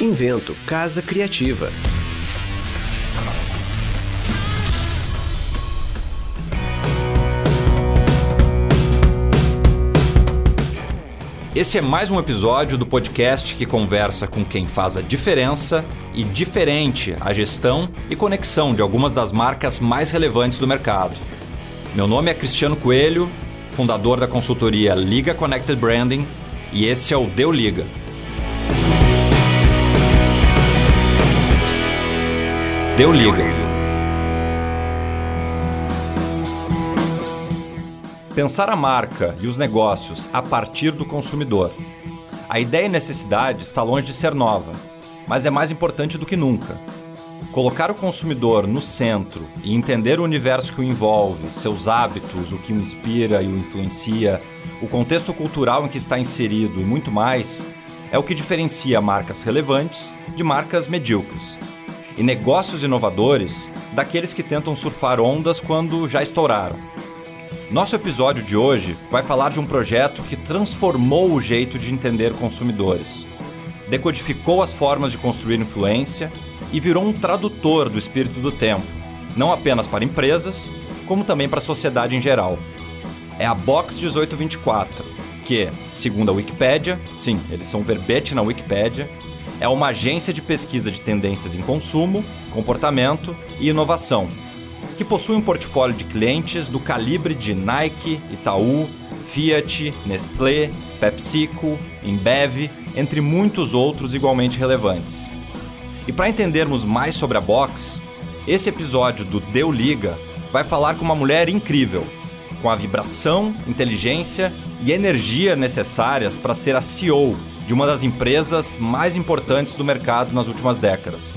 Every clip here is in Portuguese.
Invento Casa Criativa. Esse é mais um episódio do podcast que conversa com quem faz a diferença e diferente a gestão e conexão de algumas das marcas mais relevantes do mercado. Meu nome é Cristiano Coelho, fundador da consultoria Liga Connected Branding, e esse é o Deu Liga. Deu Liga. Pensar a marca e os negócios a partir do consumidor. A ideia e necessidade está longe de ser nova, mas é mais importante do que nunca. Colocar o consumidor no centro e entender o universo que o envolve, seus hábitos, o que o inspira e o influencia, o contexto cultural em que está inserido e muito mais, é o que diferencia marcas relevantes de marcas medíocres. E negócios inovadores daqueles que tentam surfar ondas quando já estouraram. Nosso episódio de hoje vai falar de um projeto que transformou o jeito de entender consumidores, decodificou as formas de construir influência e virou um tradutor do espírito do tempo, não apenas para empresas, como também para a sociedade em geral. É a Box 1824, que, segundo a Wikipédia, sim, eles são verbete na Wikipédia, é uma agência de pesquisa de tendências em consumo, comportamento e inovação que possui um portfólio de clientes do calibre de Nike, Itaú, Fiat, Nestlé, PepsiCo, Embev, entre muitos outros igualmente relevantes. E para entendermos mais sobre a Box, esse episódio do Deu Liga vai falar com uma mulher incrível, com a vibração, inteligência e energia necessárias para ser a CEO de uma das empresas mais importantes do mercado nas últimas décadas.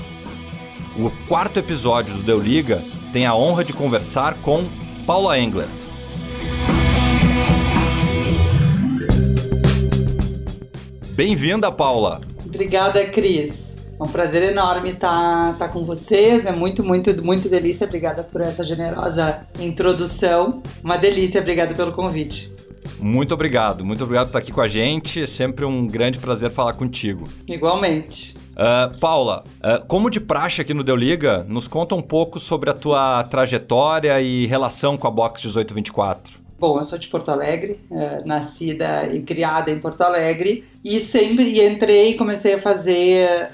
O quarto episódio do Deu Liga tem a honra de conversar com Paula Englert. Bem-vinda, Paula. Obrigada, Cris. É um prazer enorme estar, estar com vocês. É muito, muito, muito delícia. Obrigada por essa generosa introdução. Uma delícia. Obrigada pelo convite. Muito obrigado. Muito obrigado por estar aqui com a gente. É sempre um grande prazer falar contigo. Igualmente. Uh, Paula, uh, como de praxe aqui no Deu Liga, nos conta um pouco sobre a tua trajetória e relação com a Box 1824. Bom, eu sou de Porto Alegre, uh, nascida e criada em Porto Alegre e sempre entrei, comecei a fazer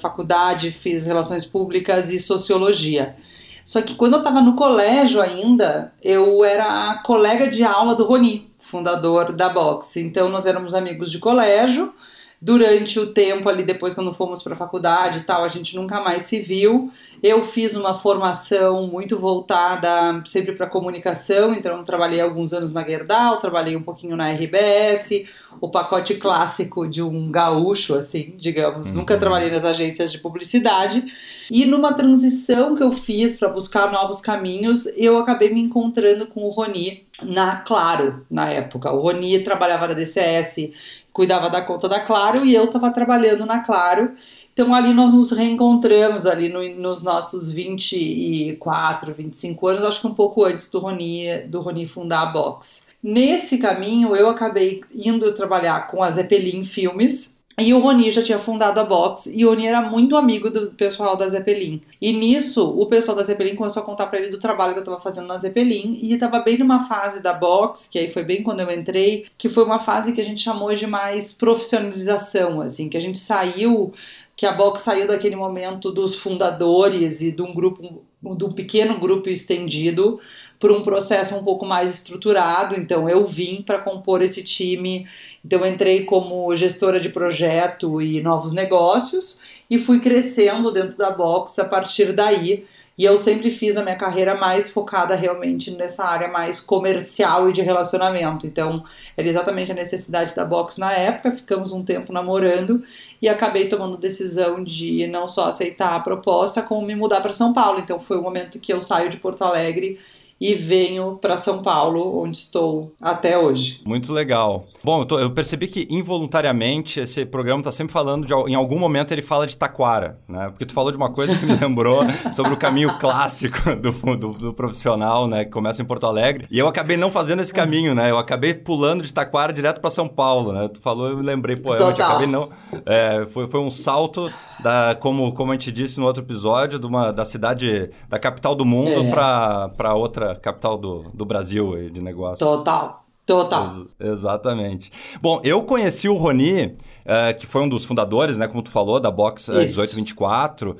faculdade, fiz relações públicas e sociologia. Só que quando eu estava no colégio ainda, eu era a colega de aula do Roni, fundador da Box. Então nós éramos amigos de colégio durante o tempo ali depois quando fomos para a faculdade e tal, a gente nunca mais se viu. Eu fiz uma formação muito voltada sempre para comunicação, então trabalhei alguns anos na Gerdau, trabalhei um pouquinho na RBS, o pacote clássico de um gaúcho, assim, digamos. Uhum. Nunca trabalhei nas agências de publicidade. E numa transição que eu fiz para buscar novos caminhos, eu acabei me encontrando com o Roni na Claro, na época. O Roni trabalhava na DCS, cuidava da conta da Claro e eu estava trabalhando na Claro. Então ali nós nos reencontramos ali no, nos nossos 24, 25 anos, acho que um pouco antes do Roni, do Roni fundar a Box. Nesse caminho eu acabei indo trabalhar com a Zeppelin Filmes, e o Roni já tinha fundado a Box e o Roni era muito amigo do pessoal da Zeppelin. E nisso, o pessoal da Zeppelin começou a contar para ele do trabalho que eu estava fazendo na Zeppelin e estava bem numa fase da Box, que aí foi bem quando eu entrei, que foi uma fase que a gente chamou de mais profissionalização, assim, que a gente saiu que a Box saiu daquele momento dos fundadores e de um grupo de um pequeno grupo estendido por um processo um pouco mais estruturado. Então eu vim para compor esse time. Então entrei como gestora de projeto e novos negócios e fui crescendo dentro da Box a partir daí e eu sempre fiz a minha carreira mais focada realmente nessa área mais comercial e de relacionamento. Então, era exatamente a necessidade da box na época. Ficamos um tempo namorando e acabei tomando decisão de não só aceitar a proposta, como me mudar para São Paulo. Então, foi o momento que eu saio de Porto Alegre e venho para São Paulo, onde estou até hoje. Muito legal. Bom, eu, tô, eu percebi que involuntariamente esse programa está sempre falando de. Em algum momento ele fala de taquara, né? Porque tu falou de uma coisa que me lembrou sobre o caminho clássico do, do, do, profissional, né? Que começa em Porto Alegre. E eu acabei não fazendo esse caminho, né? Eu acabei pulando de taquara direto para São Paulo, né? Tu falou, eu me lembrei, pô, eu acabei não. É, foi, foi um salto da, como, como a gente disse no outro episódio, de uma, da cidade, da capital do mundo é. para outra capital do, do Brasil de negócio. Total. Total. Ex exatamente. Bom, eu conheci o Roni, uh, que foi um dos fundadores, né, como tu falou, da Box uh, 1824, uh,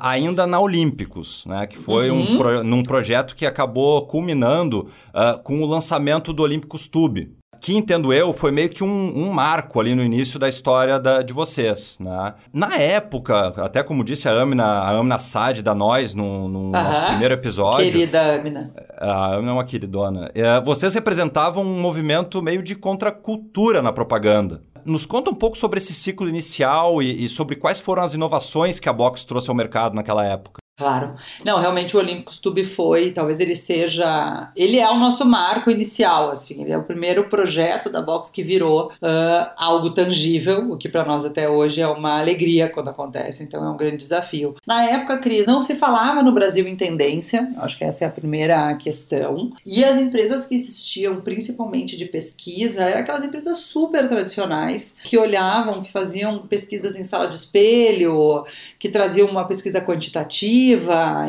ainda na Olímpicos, né, que foi uhum. um pro, num projeto que acabou culminando com o lançamento do Olímpicos Tube que entendo eu foi meio que um, um marco ali no início da história da, de vocês, né? Na época, até como disse a Amina, a Amina Sad da Nós no, no nosso primeiro episódio. Querida Amina. A Amina é uma queridona. É, vocês representavam um movimento meio de contracultura na propaganda. Nos conta um pouco sobre esse ciclo inicial e, e sobre quais foram as inovações que a Box trouxe ao mercado naquela época. Claro. Não, realmente o Olímpicos Tube foi, talvez ele seja. Ele é o nosso marco inicial, assim. Ele é o primeiro projeto da Box que virou uh, algo tangível, o que para nós até hoje é uma alegria quando acontece, então é um grande desafio. Na época, Cris, não se falava no Brasil em tendência, acho que essa é a primeira questão. E as empresas que existiam, principalmente de pesquisa, eram aquelas empresas super tradicionais que olhavam, que faziam pesquisas em sala de espelho, que traziam uma pesquisa quantitativa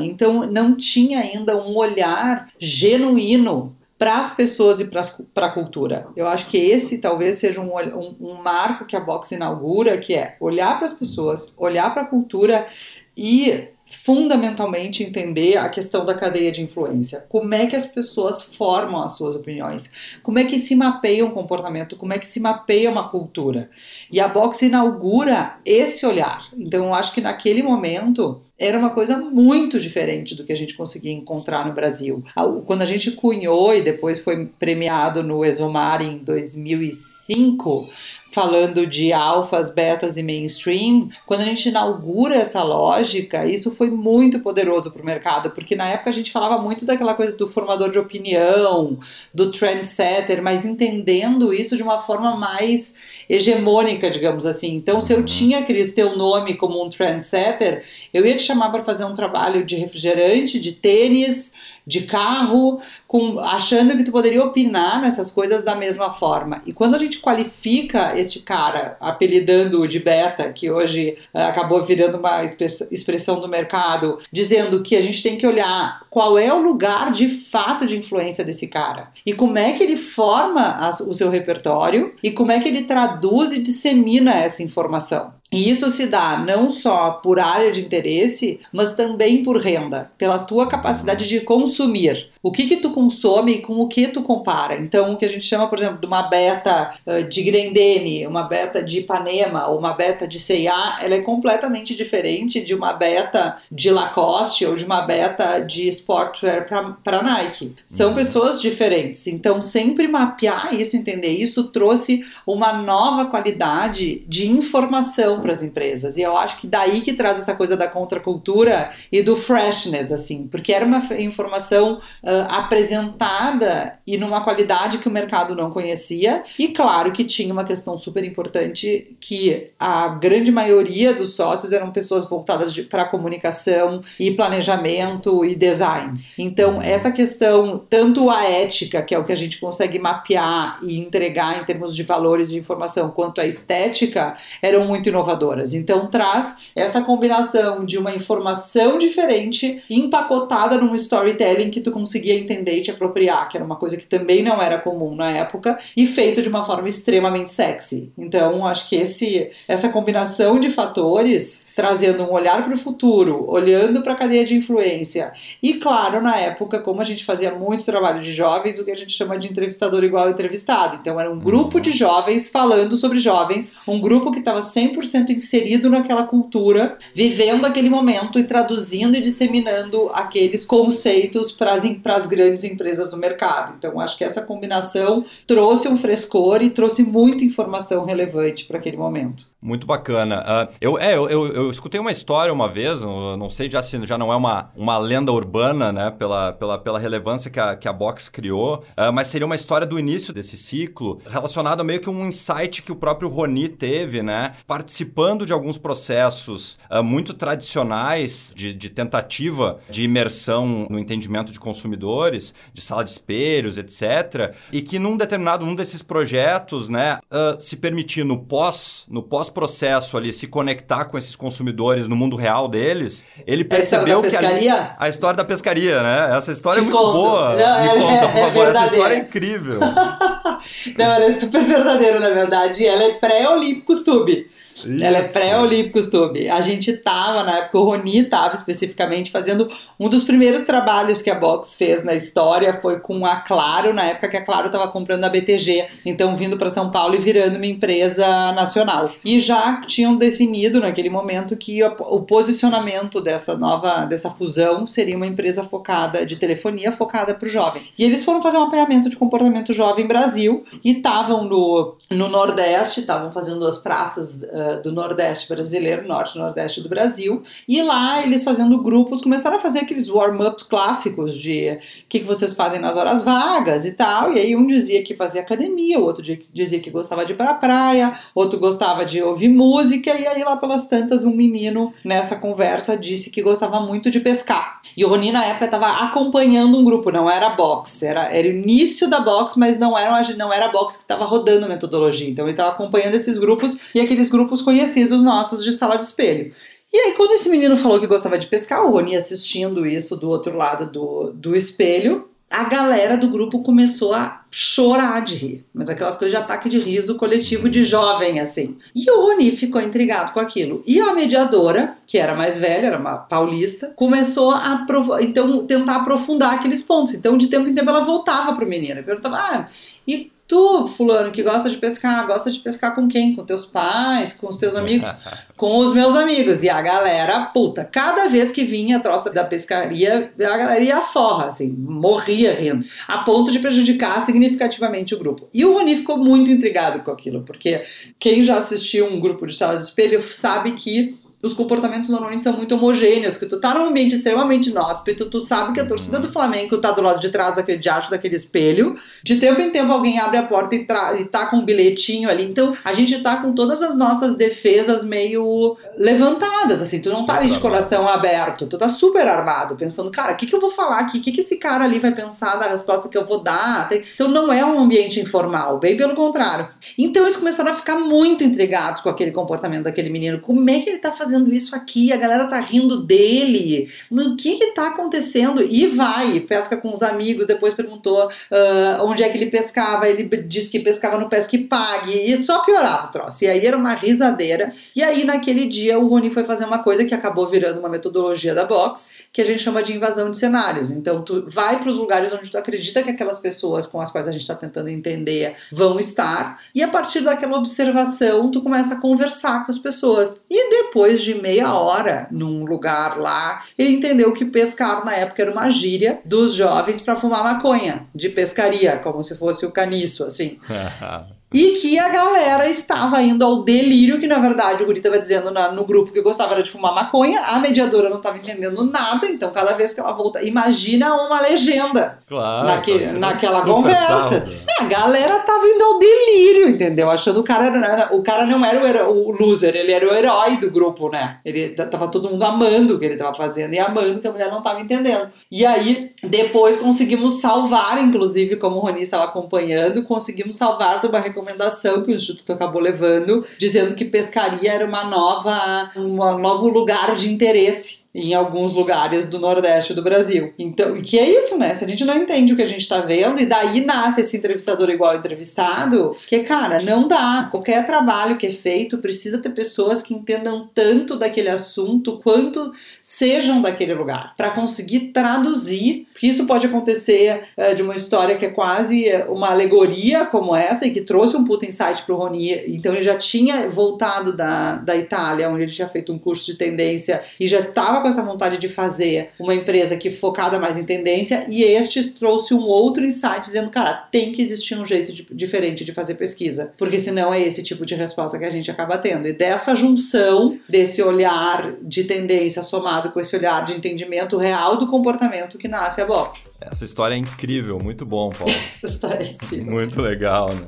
então não tinha ainda um olhar genuíno para as pessoas e para a cultura. Eu acho que esse talvez seja um, um, um marco que a Box inaugura, que é olhar para as pessoas, olhar para a cultura e fundamentalmente entender a questão da cadeia de influência. Como é que as pessoas formam as suas opiniões? Como é que se mapeia um comportamento? Como é que se mapeia uma cultura? E a Box inaugura esse olhar. Então, eu acho que naquele momento era uma coisa muito diferente do que a gente conseguia encontrar no Brasil. Quando a gente cunhou e depois foi premiado no Exomar em 2005, falando de alfas, betas e mainstream, quando a gente inaugura essa lógica, isso foi muito poderoso para o mercado, porque na época a gente falava muito daquela coisa do formador de opinião, do trendsetter, mas entendendo isso de uma forma mais hegemônica, digamos assim. Então, se eu uhum. tinha, Cris, teu nome como um trendsetter, eu ia te chamar para fazer um trabalho de refrigerante, de tênis, de carro, com, achando que tu poderia opinar nessas coisas da mesma forma. E quando a gente qualifica este cara, apelidando-o de beta, que hoje uh, acabou virando uma expressão do mercado, dizendo que a gente tem que olhar qual é o lugar de fato de influência desse cara e como é que ele forma o seu repertório e como é que ele traduz e dissemina essa informação. E isso se dá não só por área de interesse, mas também por renda, pela tua capacidade de consumir. O que que tu consome e com o que tu compara. Então, o que a gente chama, por exemplo, de uma beta de Grendene, uma beta de Ipanema ou uma beta de C&A, ela é completamente diferente de uma beta de Lacoste ou de uma beta de sportwear para Nike. São uhum. pessoas diferentes. Então, sempre mapear isso, entender isso, trouxe uma nova qualidade de informação para as empresas. E eu acho que daí que traz essa coisa da contracultura e do freshness, assim, porque era uma informação uh, apresentada e numa qualidade que o mercado não conhecia. E claro que tinha uma questão super importante que a grande maioria dos sócios eram pessoas voltadas para comunicação e planejamento e design. Então, essa questão, tanto a ética, que é o que a gente consegue mapear e entregar em termos de valores de informação, quanto a estética, eram muito inovadoras. Então, traz essa combinação de uma informação diferente empacotada num storytelling que tu conseguia entender e te apropriar, que era uma coisa que também não era comum na época, e feito de uma forma extremamente sexy. Então, acho que esse, essa combinação de fatores, trazendo um olhar para o futuro, olhando para a cadeia de influência, e claro, na época, como a gente fazia muito trabalho de jovens, o que a gente chama de entrevistador igual entrevistado. Então, era um grupo de jovens falando sobre jovens, um grupo que estava 100% inserido naquela cultura, vivendo aquele momento e traduzindo e disseminando aqueles conceitos para as grandes empresas do mercado. Então, acho que essa combinação trouxe um frescor e trouxe muita informação relevante para aquele momento. Muito bacana. Uh, eu, é, eu, eu, eu escutei uma história uma vez, não sei já se já não é uma, uma lenda urbana, né, pela, pela, pela relevância que a, que a Box criou, uh, mas seria uma história do início desse ciclo, relacionado a meio que um insight que o próprio Roni teve, né, participando de alguns processos uh, muito tradicionais de, de tentativa de imersão no entendimento de consumidores, de sala de espelhos, etc. E que num determinado um desses projetos, né, uh, se permitir no pós, no pós-processo ali se conectar com esses consumidores no mundo real deles, ele percebeu que ali a história da pescaria, né? Essa história Te é muito conto. boa. Não, Me conta, é, por favor, é essa história é incrível. Não, ela é super verdadeira, na verdade. Ela é pré-Olímpicos Tube. Isso. Ela é pré-Olímpicos Tube. A gente tava, na época, o Roni tava especificamente fazendo um dos primeiros trabalhos que a Box fez na história foi com a Claro, na época que a Claro tava comprando a BTG, então vindo para São Paulo e virando uma empresa nacional. E já tinham definido naquele momento que o posicionamento dessa nova, dessa fusão seria uma empresa focada de telefonia, focada para o jovem. E eles foram fazer um apanhamento de comportamento jovem Brasil e estavam no, no Nordeste, estavam fazendo as praças uh, do Nordeste brasileiro, Norte Nordeste do Brasil, e lá eles fazendo grupos começaram a fazer aqueles warm-ups clássicos de o que, que vocês fazem nas horas vagas e tal, e aí um dizia que fazia academia, o outro dizia que gostava de ir para a praia, outro gostava de ouvir música, e aí lá pelas tantas um menino nessa conversa disse que gostava muito de pescar. E o Roni na época estava acompanhando um grupo, não era box, era, era o início da box, mas não era, não era box que estava rodando a metodologia, então ele estava acompanhando esses grupos, e aqueles grupos conhecidos nossos de sala de espelho. E aí, quando esse menino falou que gostava de pescar, o Rony assistindo isso do outro lado do, do espelho, a galera do grupo começou a chorar de rir, mas aquelas coisas de ataque de riso coletivo de jovem, assim. E o Rony ficou intrigado com aquilo. E a mediadora, que era mais velha, era uma paulista, começou a então tentar aprofundar aqueles pontos. Então, de tempo em tempo, ela voltava pro menino e perguntava: ah, e Tu, fulano, que gosta de pescar, gosta de pescar com quem? Com teus pais, com os teus amigos? com os meus amigos. E a galera, puta, cada vez que vinha a troça da pescaria, a galera ia forra, assim, morria rindo, a ponto de prejudicar significativamente o grupo. E o Rony ficou muito intrigado com aquilo, porque quem já assistiu um grupo de sala de espelho sabe que os comportamentos normalmente são muito homogêneos, que tu tá num ambiente extremamente inóspito, tu sabe que a torcida do Flamengo tá do lado de trás daquele diacho, daquele espelho, de tempo em tempo alguém abre a porta e, e tá com um bilhetinho ali, então a gente tá com todas as nossas defesas meio levantadas, assim, tu não tá ali de coração aberto, tu tá super armado, pensando, cara, o que que eu vou falar aqui, o que que esse cara ali vai pensar da resposta que eu vou dar, então não é um ambiente informal, bem pelo contrário. Então eles começaram a ficar muito intrigados com aquele comportamento daquele menino, como é que ele tá fazendo fazendo isso aqui, a galera tá rindo dele, o que que tá acontecendo? E vai, pesca com os amigos, depois perguntou uh, onde é que ele pescava, ele disse que pescava no Pesque Pague, e só piorava o troço, e aí era uma risadeira, e aí naquele dia o Rony foi fazer uma coisa que acabou virando uma metodologia da box, que a gente chama de invasão de cenários, então tu vai para os lugares onde tu acredita que aquelas pessoas com as quais a gente está tentando entender vão estar, e a partir daquela observação tu começa a conversar com as pessoas, e depois depois de meia hora num lugar lá, ele entendeu que pescar na época era uma gíria dos jovens para fumar maconha, de pescaria, como se fosse o caniço, assim. E que a galera estava indo ao delírio, que na verdade o Guri estava dizendo na, no grupo que gostava era de fumar maconha, a mediadora não estava entendendo nada, então cada vez que ela volta, imagina uma legenda claro, naque, naquela conversa. É, a galera tava indo ao delírio, entendeu? Achando o cara era, o cara não era o, hero, o loser, ele era o herói do grupo, né? Ele tava todo mundo amando o que ele tava fazendo e amando que a mulher não tava entendendo. E aí, depois conseguimos salvar, inclusive, como o Rony estava acompanhando, conseguimos salvar de uma recomendação que o Instituto acabou levando, dizendo que pescaria era uma nova, um novo lugar de interesse em alguns lugares do Nordeste do Brasil. Então, e que é isso, né? Se a gente não entende o que a gente tá vendo, e daí nasce esse entrevistador igual entrevistado, que, cara, não dá. Qualquer trabalho que é feito precisa ter pessoas que entendam tanto daquele assunto quanto sejam daquele lugar, para conseguir traduzir, porque isso pode acontecer é, de uma história que é quase uma alegoria como essa e que trouxe um puta insight pro Roni. Então, ele já tinha voltado da, da Itália, onde ele tinha feito um curso de tendência e já tava com essa vontade de fazer uma empresa que focada mais em tendência e este trouxe um outro insight dizendo, cara, tem que existir um jeito de, diferente de fazer pesquisa, porque senão é esse tipo de resposta que a gente acaba tendo. E dessa junção desse olhar de tendência somado com esse olhar de entendimento real do comportamento que nasce a Box. Essa história é incrível, muito bom, Paulo. Essa história é incrível. Muito legal, né?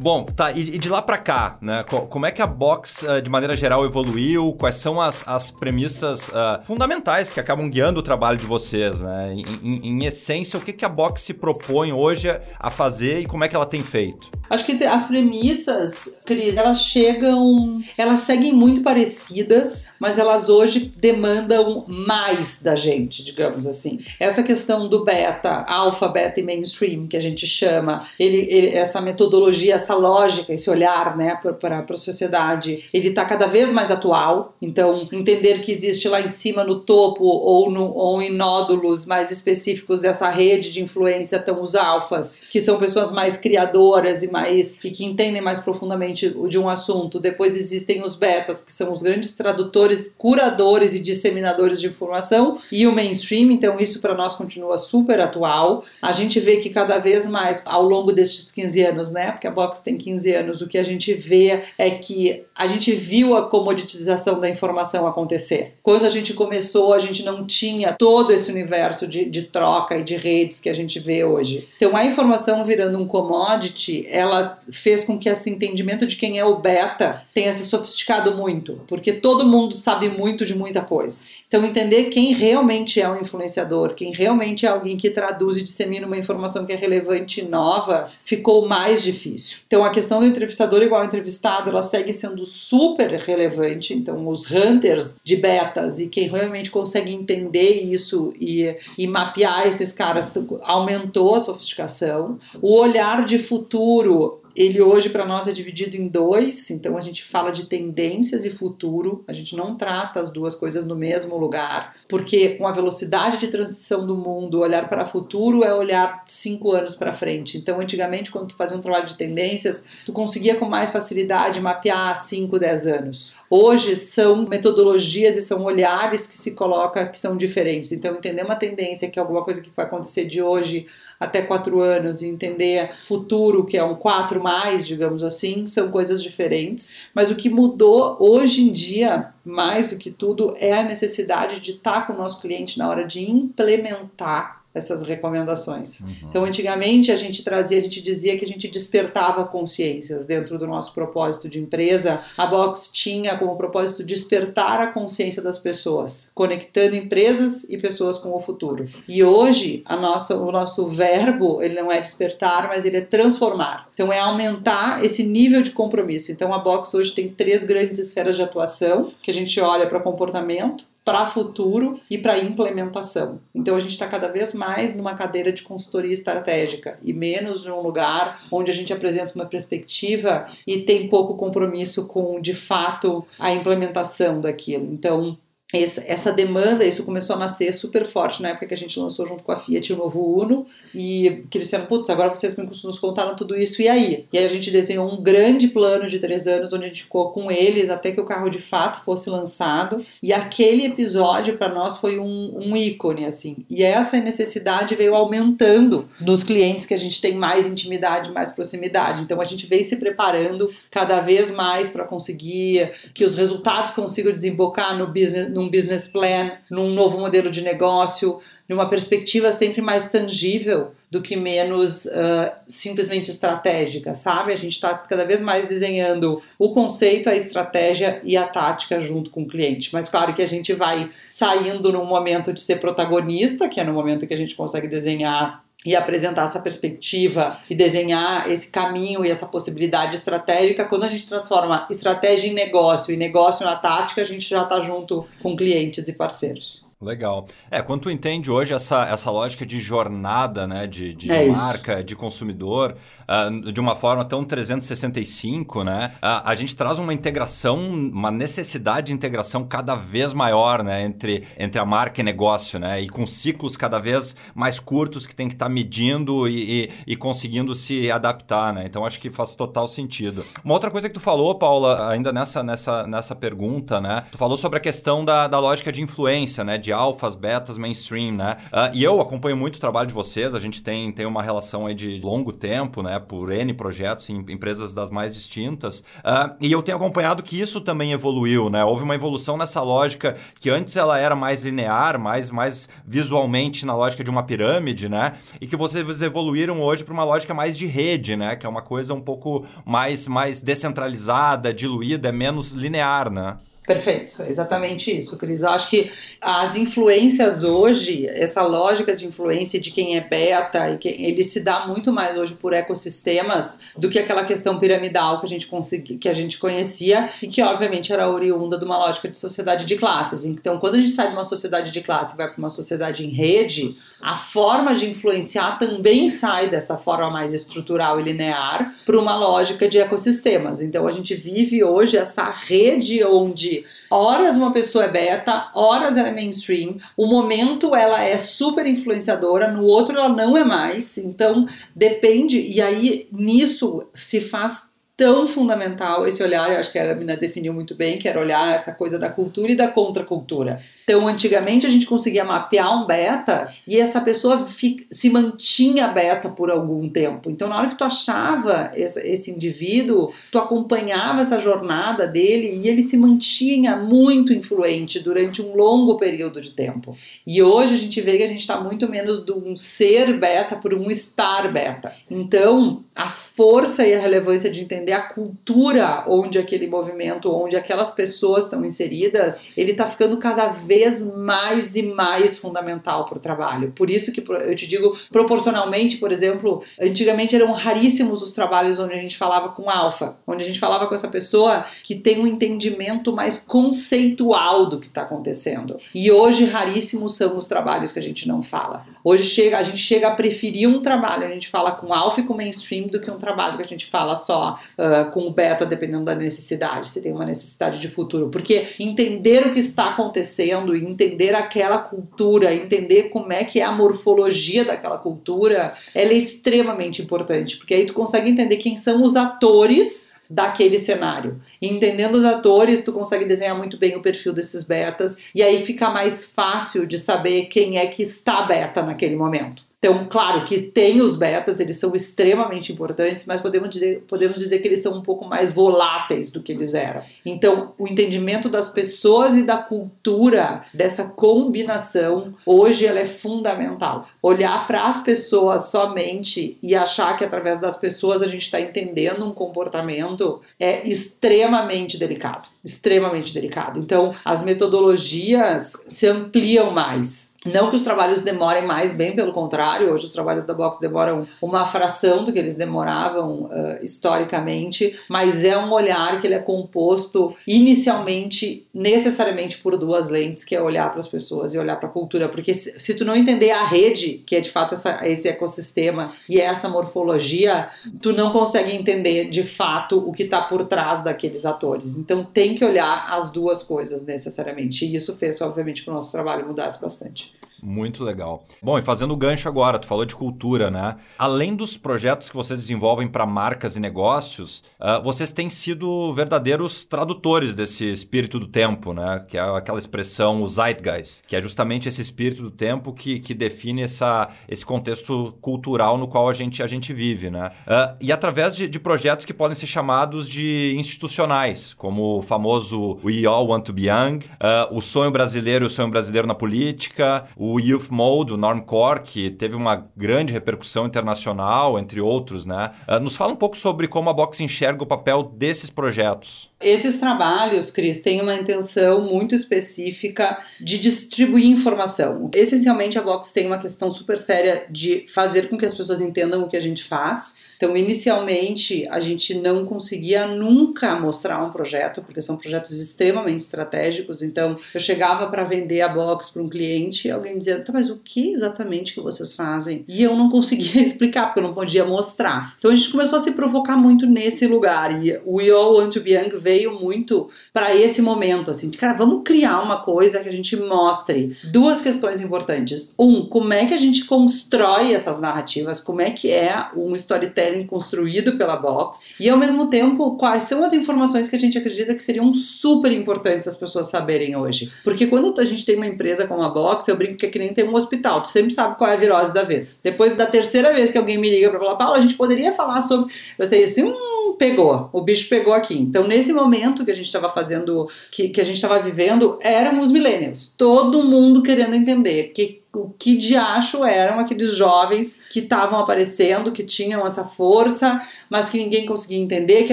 Bom, tá, e, de lá para cá, né? Como é que a box, uh, de maneira geral, evoluiu? Quais são as, as premissas uh, fundamentais que acabam guiando o trabalho de vocês, né? Em, em, em, essência, o que, que a box se propõe hoje a fazer e como é que ela tem feito? Acho que as premissas, Cris, elas chegam, elas seguem muito parecidas, mas elas hoje demandam mais da gente, digamos assim. Essa questão do beta, alfa, beta e mainstream, que a gente chama, ele, ele essa metodologia, lógica, esse olhar, né, para a sociedade, ele está cada vez mais atual. Então, entender que existe lá em cima no topo ou, no, ou em nódulos mais específicos dessa rede de influência estão os alfas, que são pessoas mais criadoras e mais e que entendem mais profundamente de um assunto. Depois existem os betas, que são os grandes tradutores, curadores e disseminadores de informação, e o mainstream, então isso para nós continua super atual. A gente vê que cada vez mais ao longo destes 15 anos, né? Porque a Box tem 15 anos, o que a gente vê é que a gente viu a comoditização da informação acontecer. Quando a gente começou, a gente não tinha todo esse universo de, de troca e de redes que a gente vê hoje. Então a informação virando um commodity, ela fez com que esse entendimento de quem é o beta tenha se sofisticado muito, porque todo mundo sabe muito de muita coisa. Então, entender quem realmente é um influenciador, quem realmente é alguém que traduz e dissemina uma informação que é relevante e nova, ficou mais difícil. Então, a questão do entrevistador igual entrevistado, ela segue sendo super relevante. Então, os hunters de betas e quem realmente consegue entender isso e, e mapear esses caras aumentou a sofisticação. O olhar de futuro ele hoje para nós é dividido em dois, então a gente fala de tendências e futuro, a gente não trata as duas coisas no mesmo lugar, porque com a velocidade de transição do mundo, olhar para o futuro é olhar cinco anos para frente. Então, antigamente, quando tu fazia um trabalho de tendências, tu conseguia com mais facilidade mapear 5, 10 anos. Hoje são metodologias e são olhares que se coloca que são diferentes. Então, entender uma tendência que é alguma coisa que vai acontecer de hoje até quatro anos e entender futuro, que é um quatro mais, digamos assim, são coisas diferentes. Mas o que mudou hoje em dia, mais do que tudo, é a necessidade de estar com o nosso cliente na hora de implementar essas recomendações. Uhum. Então, antigamente a gente trazia, a gente dizia que a gente despertava consciências dentro do nosso propósito de empresa. A Box tinha como propósito despertar a consciência das pessoas, conectando empresas e pessoas com o futuro. E hoje a nossa, o nosso verbo ele não é despertar, mas ele é transformar. Então, é aumentar esse nível de compromisso. Então, a Box hoje tem três grandes esferas de atuação que a gente olha para comportamento para futuro e para implementação. Então a gente está cada vez mais numa cadeira de consultoria estratégica e menos num lugar onde a gente apresenta uma perspectiva e tem pouco compromisso com de fato a implementação daquilo. Então essa demanda, isso começou a nascer super forte na época que a gente lançou junto com a Fiat o novo Uno e que eles disseram, putz, agora vocês nos contaram tudo isso, e aí? E aí a gente desenhou um grande plano de três anos onde a gente ficou com eles até que o carro de fato fosse lançado e aquele episódio para nós foi um, um ícone, assim. E essa necessidade veio aumentando nos clientes que a gente tem mais intimidade, mais proximidade. Então a gente veio se preparando cada vez mais para conseguir que os resultados consigam desembocar no business num business plan, num novo modelo de negócio, numa perspectiva sempre mais tangível do que menos uh, simplesmente estratégica, sabe? A gente está cada vez mais desenhando o conceito, a estratégia e a tática junto com o cliente. Mas claro que a gente vai saindo num momento de ser protagonista, que é no momento que a gente consegue desenhar e apresentar essa perspectiva e desenhar esse caminho e essa possibilidade estratégica, quando a gente transforma estratégia em negócio e negócio na tática, a gente já está junto com clientes e parceiros. Legal. É, quando tu entende hoje essa, essa lógica de jornada, né, de, de, É de isso. marca, de consumidor, ah, de uma forma tão 365, né, ah, a gente traz uma integração, uma necessidade de integração cada vez maior, né, entre, entre a marca e negócio, né, e com ciclos cada vez mais curtos que tem que estar medindo e, e, e conseguindo se adaptar, né. Então, acho que faz total sentido. Uma outra coisa que tu falou, Paula, ainda nessa, nessa, nessa pergunta, né, tu falou sobre a questão da, da lógica de influência, né, de alfas, betas, mainstream, né? Ah, e eu acompanho muito o trabalho de vocês, a gente tem, tem uma relação aí de longo tempo, né? Por N projetos em empresas das mais distintas. Ah, e eu tenho acompanhado que isso também evoluiu, né? Houve uma evolução nessa lógica que antes ela era mais linear, mais, mais visualmente na lógica de uma pirâmide, né? E que vocês evoluíram hoje para uma lógica mais de rede, né? Que é uma coisa um pouco mais, mais descentralizada, diluída, é menos linear, né? Perfeito, exatamente isso, Cris. Eu acho que as influências hoje, essa lógica de influência de quem é beta, e quem, ele se dá muito mais hoje por ecossistemas do que aquela questão piramidal que a gente consegui, que a gente conhecia e que obviamente era oriunda de uma lógica de sociedade de classes. Então, quando a gente sai de uma sociedade de classe e vai para uma sociedade em rede, a forma de influenciar também sai dessa forma mais estrutural e linear para uma lógica de ecossistemas. Então, a gente vive hoje essa rede onde horas uma pessoa é beta, horas ela é mainstream, o momento ela é super influenciadora, no outro ela não é mais. Então, depende, e aí nisso se faz tão fundamental esse olhar, eu acho que a Mina definiu muito bem, que era olhar essa coisa da cultura e da contracultura. Então, antigamente a gente conseguia mapear um beta e essa pessoa fi- se mantinha beta por algum tempo. Então, na hora que tu achava esse, esse indivíduo, tu acompanhava essa jornada dele e ele se mantinha muito influente durante um longo período de tempo. E hoje a gente vê que a gente está muito menos de um ser beta por um estar beta. Então, a força e a relevância de entender a cultura onde aquele movimento, onde aquelas pessoas estão inseridas, ele está ficando cada vez mais e mais fundamental para o trabalho. Por isso que eu te digo, proporcionalmente, por exemplo, antigamente eram raríssimos os trabalhos onde a gente falava com alfa, onde a gente falava com essa pessoa que tem um entendimento mais conceitual do que está acontecendo. E hoje raríssimos são os trabalhos que a gente não fala. Hoje chega, a gente chega a preferir um trabalho, a gente fala com alfa e com mainstream do que um trabalho que a gente fala só uh, com o beta, dependendo da necessidade, se tem uma necessidade de futuro. Porque entender o que está acontecendo, entender aquela cultura, entender como é que é a morfologia daquela cultura, ela é extremamente importante, porque aí tu consegue entender quem são os atores daquele cenário. E entendendo os atores, tu consegue desenhar muito bem o perfil desses betas e aí fica mais fácil de saber quem é que está beta naquele momento. Então, claro que tem os betas, eles são extremamente importantes, mas podemos dizer, podemos dizer que eles são um pouco mais voláteis do que eles eram. Então, o entendimento das pessoas e da cultura, dessa combinação, hoje ela é fundamental. Olhar para as pessoas somente e achar que através das pessoas a gente está entendendo um comportamento é extremamente delicado. Extremamente delicado. Então, as metodologias se ampliam mais. Não que os trabalhos demorem mais, bem pelo contrário, hoje os trabalhos da Box demoram uma fração do que eles demoravam uh, historicamente, mas é um olhar que ele é composto inicialmente, necessariamente por duas lentes, que é olhar para as pessoas e olhar para a cultura, porque se, se, tu não entender a rede, que é de fato essa, esse ecossistema e essa morfologia, tu não consegue entender de fato o que está por trás daqueles atores. Então tem que olhar as duas coisas necessariamente, e isso fez, obviamente, que o nosso trabalho mudasse bastante. Muito legal. Bom, e fazendo o gancho agora, tu falou de cultura, né? Além dos projetos que vocês desenvolvem para marcas e negócios, uh, vocês têm sido verdadeiros tradutores desse espírito do tempo, né? Que é aquela expressão, o Zeitgeist, que é justamente esse espírito do tempo que, que define essa, esse contexto cultural no qual a gente, a gente vive, né? Uh, e através de, de projetos que podem ser chamados de institucionais, como o famoso We All Want to Be Young, uh, o sonho brasileiro, o sonho brasileiro na política, o o Youth Mode, o Normcore, que teve uma grande repercussão internacional, entre outros, né? Uh, nos fala um pouco sobre como a Box enxerga o papel desses projetos. Esses trabalhos, Cris, têm uma intenção muito específica de distribuir informação. Essencialmente, a Box tem uma questão super séria de fazer com que as pessoas entendam o que a gente faz Então, inicialmente, a gente não conseguia nunca mostrar um projeto, porque são projetos extremamente estratégicos. Então, eu chegava para vender a box para um cliente e alguém dizia, tá, mas o que exatamente que vocês fazem? E eu não conseguia explicar, porque eu não podia mostrar. Então, a gente começou a se provocar muito nesse lugar. E o We All Want to Be Young veio muito para esse momento, assim, de cara, vamos criar uma coisa que a gente mostre duas questões importantes. Um, como é que a gente constrói essas narrativas, como é que é um storytelling construído pela Box, e ao mesmo tempo, quais são as informações que a gente acredita que seriam super importantes as pessoas saberem hoje. Porque quando a gente tem uma empresa como a Box, eu brinco que é que nem tem um hospital, tu sempre sabe qual é a virose da vez. Depois da terceira vez que alguém me liga para falar, Paulo, a gente poderia falar sobre. Sei assim, hum, pegou, o bicho pegou aqui. Então, nesse momento que a gente estava fazendo, que, que a gente estava vivendo, eram os millennials. Todo mundo querendo entender que o que de acho eram aqueles jovens que estavam aparecendo, que tinham essa força, mas que ninguém conseguia entender, que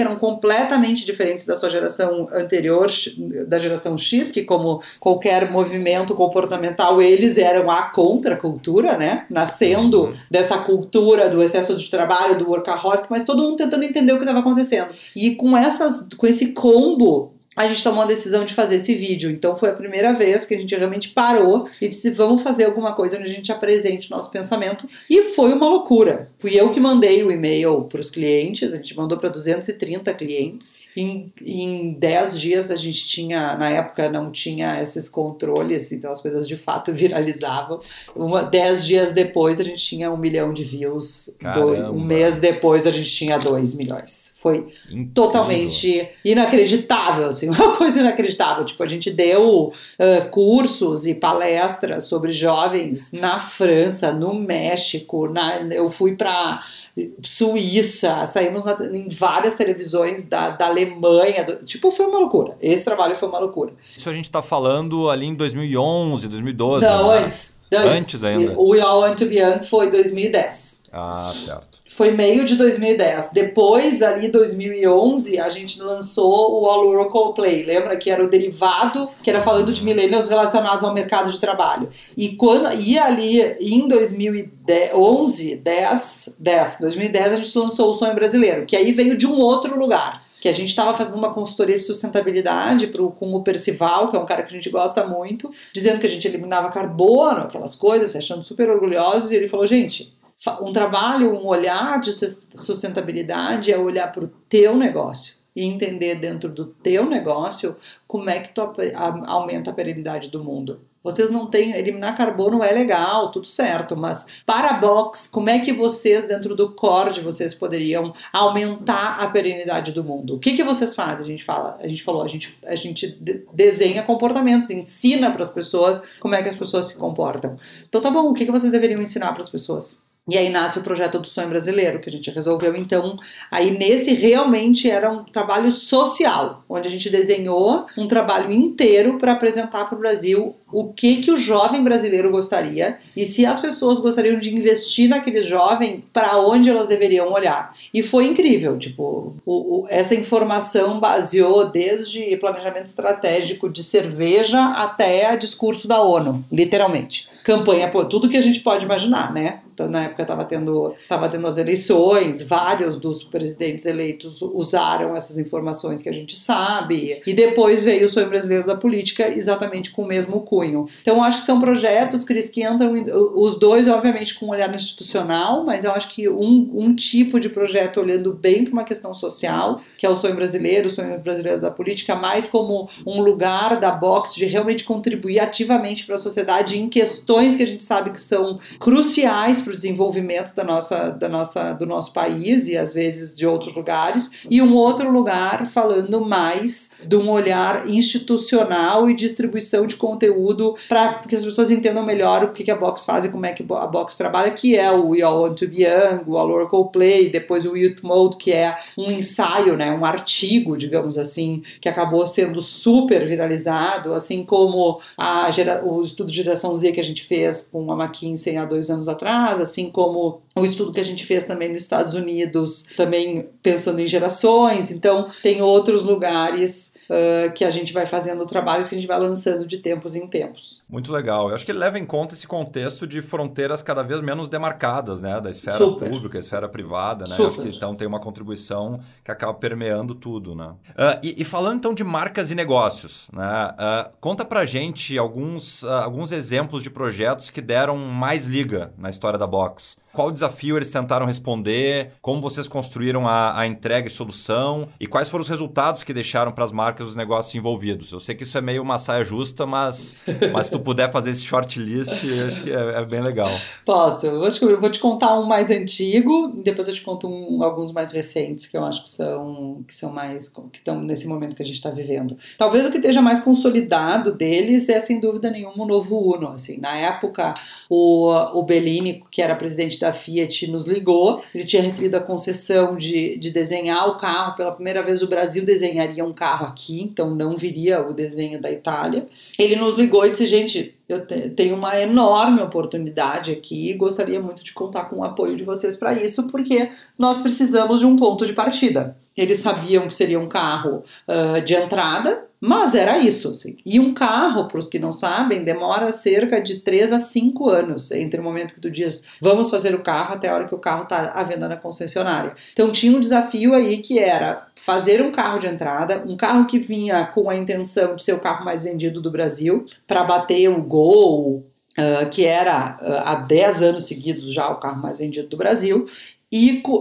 eram completamente diferentes da sua geração anterior, da geração X, que como qualquer movimento comportamental, eles eram a contracultura, né? Nascendo uhum. dessa cultura do excesso de trabalho, do workaholic, mas todo mundo tentando entender o que estava acontecendo. E com essas com esse combo a gente tomou a decisão de fazer esse vídeo. Então foi a primeira vez que a gente realmente parou e disse: vamos fazer alguma coisa onde a gente apresente o nosso pensamento. E foi uma loucura. Fui eu que mandei o e-mail para os clientes, a gente mandou para 230 clientes. Em, em 10 dias a gente tinha, na época não tinha esses controles, então as coisas de fato viralizavam. Uma, 10 dias depois a gente tinha um milhão de views. Dois, um mês depois a gente tinha 2 milhões. Foi Incrível. totalmente inacreditável. Assim, uma coisa inacreditável. Tipo, a gente deu uh, cursos e palestras sobre jovens na França, no México, na, eu fui para Suíça, saímos na, em várias televisões da, da Alemanha, do, tipo, foi uma loucura. Esse trabalho foi uma loucura. Isso a gente tá falando ali em 2011, 2012. Não, né? antes, antes. Antes ainda. O We All Want to Be Young foi 2010. Ah, certo foi meio de 2010. Depois, ali 2011, a gente lançou o All Oracle Play. Lembra que era o derivado que era falando de millennials relacionados ao mercado de trabalho. E quando e ali em 2011, 10, 10, 2010 a gente lançou o Sonho Brasileiro, que aí veio de um outro lugar que a gente estava fazendo uma consultoria de sustentabilidade pro, com o Percival, que é um cara que a gente gosta muito, dizendo que a gente eliminava carbono, aquelas coisas, se achando super orgulhosos, e ele falou, gente, um trabalho, um olhar de sustentabilidade é olhar para o teu negócio e entender dentro do teu negócio como é que tu aumenta a perenidade do mundo. Vocês não têm. Eliminar carbono é legal, tudo certo, mas para box, como é que vocês, dentro do core de vocês, poderiam aumentar a perenidade do mundo? O que, que vocês fazem? A gente fala, a gente falou, a gente, a gente desenha comportamentos, ensina para as pessoas como é que as pessoas se comportam. Então tá bom, o que, que vocês deveriam ensinar para as pessoas? E aí nasce o projeto do sonho brasileiro, que a gente resolveu então. Aí nesse realmente era um trabalho social, onde a gente desenhou um trabalho inteiro para apresentar para o Brasil o que que o jovem brasileiro gostaria e se as pessoas gostariam de investir naquele jovem, para onde elas deveriam olhar. E foi incrível, tipo, o, o, essa informação baseou desde planejamento estratégico de cerveja até discurso da ONU, literalmente campanha, pô, tudo que a gente pode imaginar, né? Então, na época estava tendo, tava tendo as eleições, vários dos presidentes eleitos usaram essas informações que a gente sabe, e depois veio o sonho brasileiro da política exatamente com o mesmo cunho. Então, acho que são projetos, Cris, que entram, os dois, obviamente, com um olhar institucional, mas eu acho que um, um tipo de projeto olhando bem para uma questão social, que é o sonho brasileiro, o sonho brasileiro da política, mais como um lugar da box de realmente contribuir ativamente para a sociedade em questões que a gente sabe que são cruciais para o desenvolvimento da nossa, da nossa, do nosso país e às vezes de outros lugares, e um outro lugar falando mais de um olhar institucional e distribuição de conteúdo para que as pessoas entendam melhor o que, que a Box faz e como é que a Box trabalha, que é o We All Want to Be Young, o All Oracle Play, depois o Youth Mode, que é um ensaio, né, um artigo, digamos assim, que acabou sendo super viralizado, assim como a o estudo de geração Z que a gente fez com a McKinsey há dois anos atrás, assim como o estudo que a gente fez também nos Estados Unidos, também pensando em gerações. Então, tem outros lugares uh, que a gente vai fazendo trabalhos que a gente vai lançando de tempos em tempos. Muito legal. Eu acho que ele leva em conta esse contexto de fronteiras cada vez menos demarcadas, né? Da esfera Super. pública, esfera privada, né? Super. Acho que então tem uma contribuição que acaba permeando tudo, né? Uh, e, e, falando então de marcas e negócios, né? Uh, conta pra gente alguns, alguns exemplos de projetos que deram mais liga na história da Box. Qual desafio eles tentaram responder? Como vocês construíram a, a entrega e solução? E quais foram os resultados que deixaram para as marcas os negócios envolvidos? Eu sei que isso é meio uma saia justa, mas, mas se tu puder fazer esse shortlist, acho que é, é, bem legal. Posso. Eu acho que eu vou te contar um mais antigo, depois eu te conto um, alguns mais recentes que eu acho que são, que são mais. que estão nesse momento que a gente está vivendo. Talvez o que esteja mais consolidado deles é, sem dúvida nenhuma, o novo Uno. Assim, na época, o, o Bellini, que era presidente da da Fiat nos ligou. Ele tinha recebido a concessão de, de desenhar o carro. Pela primeira vez, o Brasil desenharia um carro aqui, então não viria o desenho da Itália. Ele nos ligou e disse: gente, eu tenho uma enorme oportunidade aqui e gostaria muito de contar com o apoio de vocês para isso, porque nós precisamos de um ponto de partida. Eles sabiam que seria um carro uh, de entrada, mas era isso. Assim. E um carro, para os que não sabem, demora cerca de 3 a 5 anos entre o momento que tu diz vamos fazer o carro até a hora que o carro está à venda na concessionária. Então tinha um desafio aí que era fazer um carro de entrada, um carro que vinha com a intenção de ser o carro mais vendido do Brasil, para bater o Gol, Uh, que era uh, há 10 anos seguidos já o carro mais vendido do Brasil,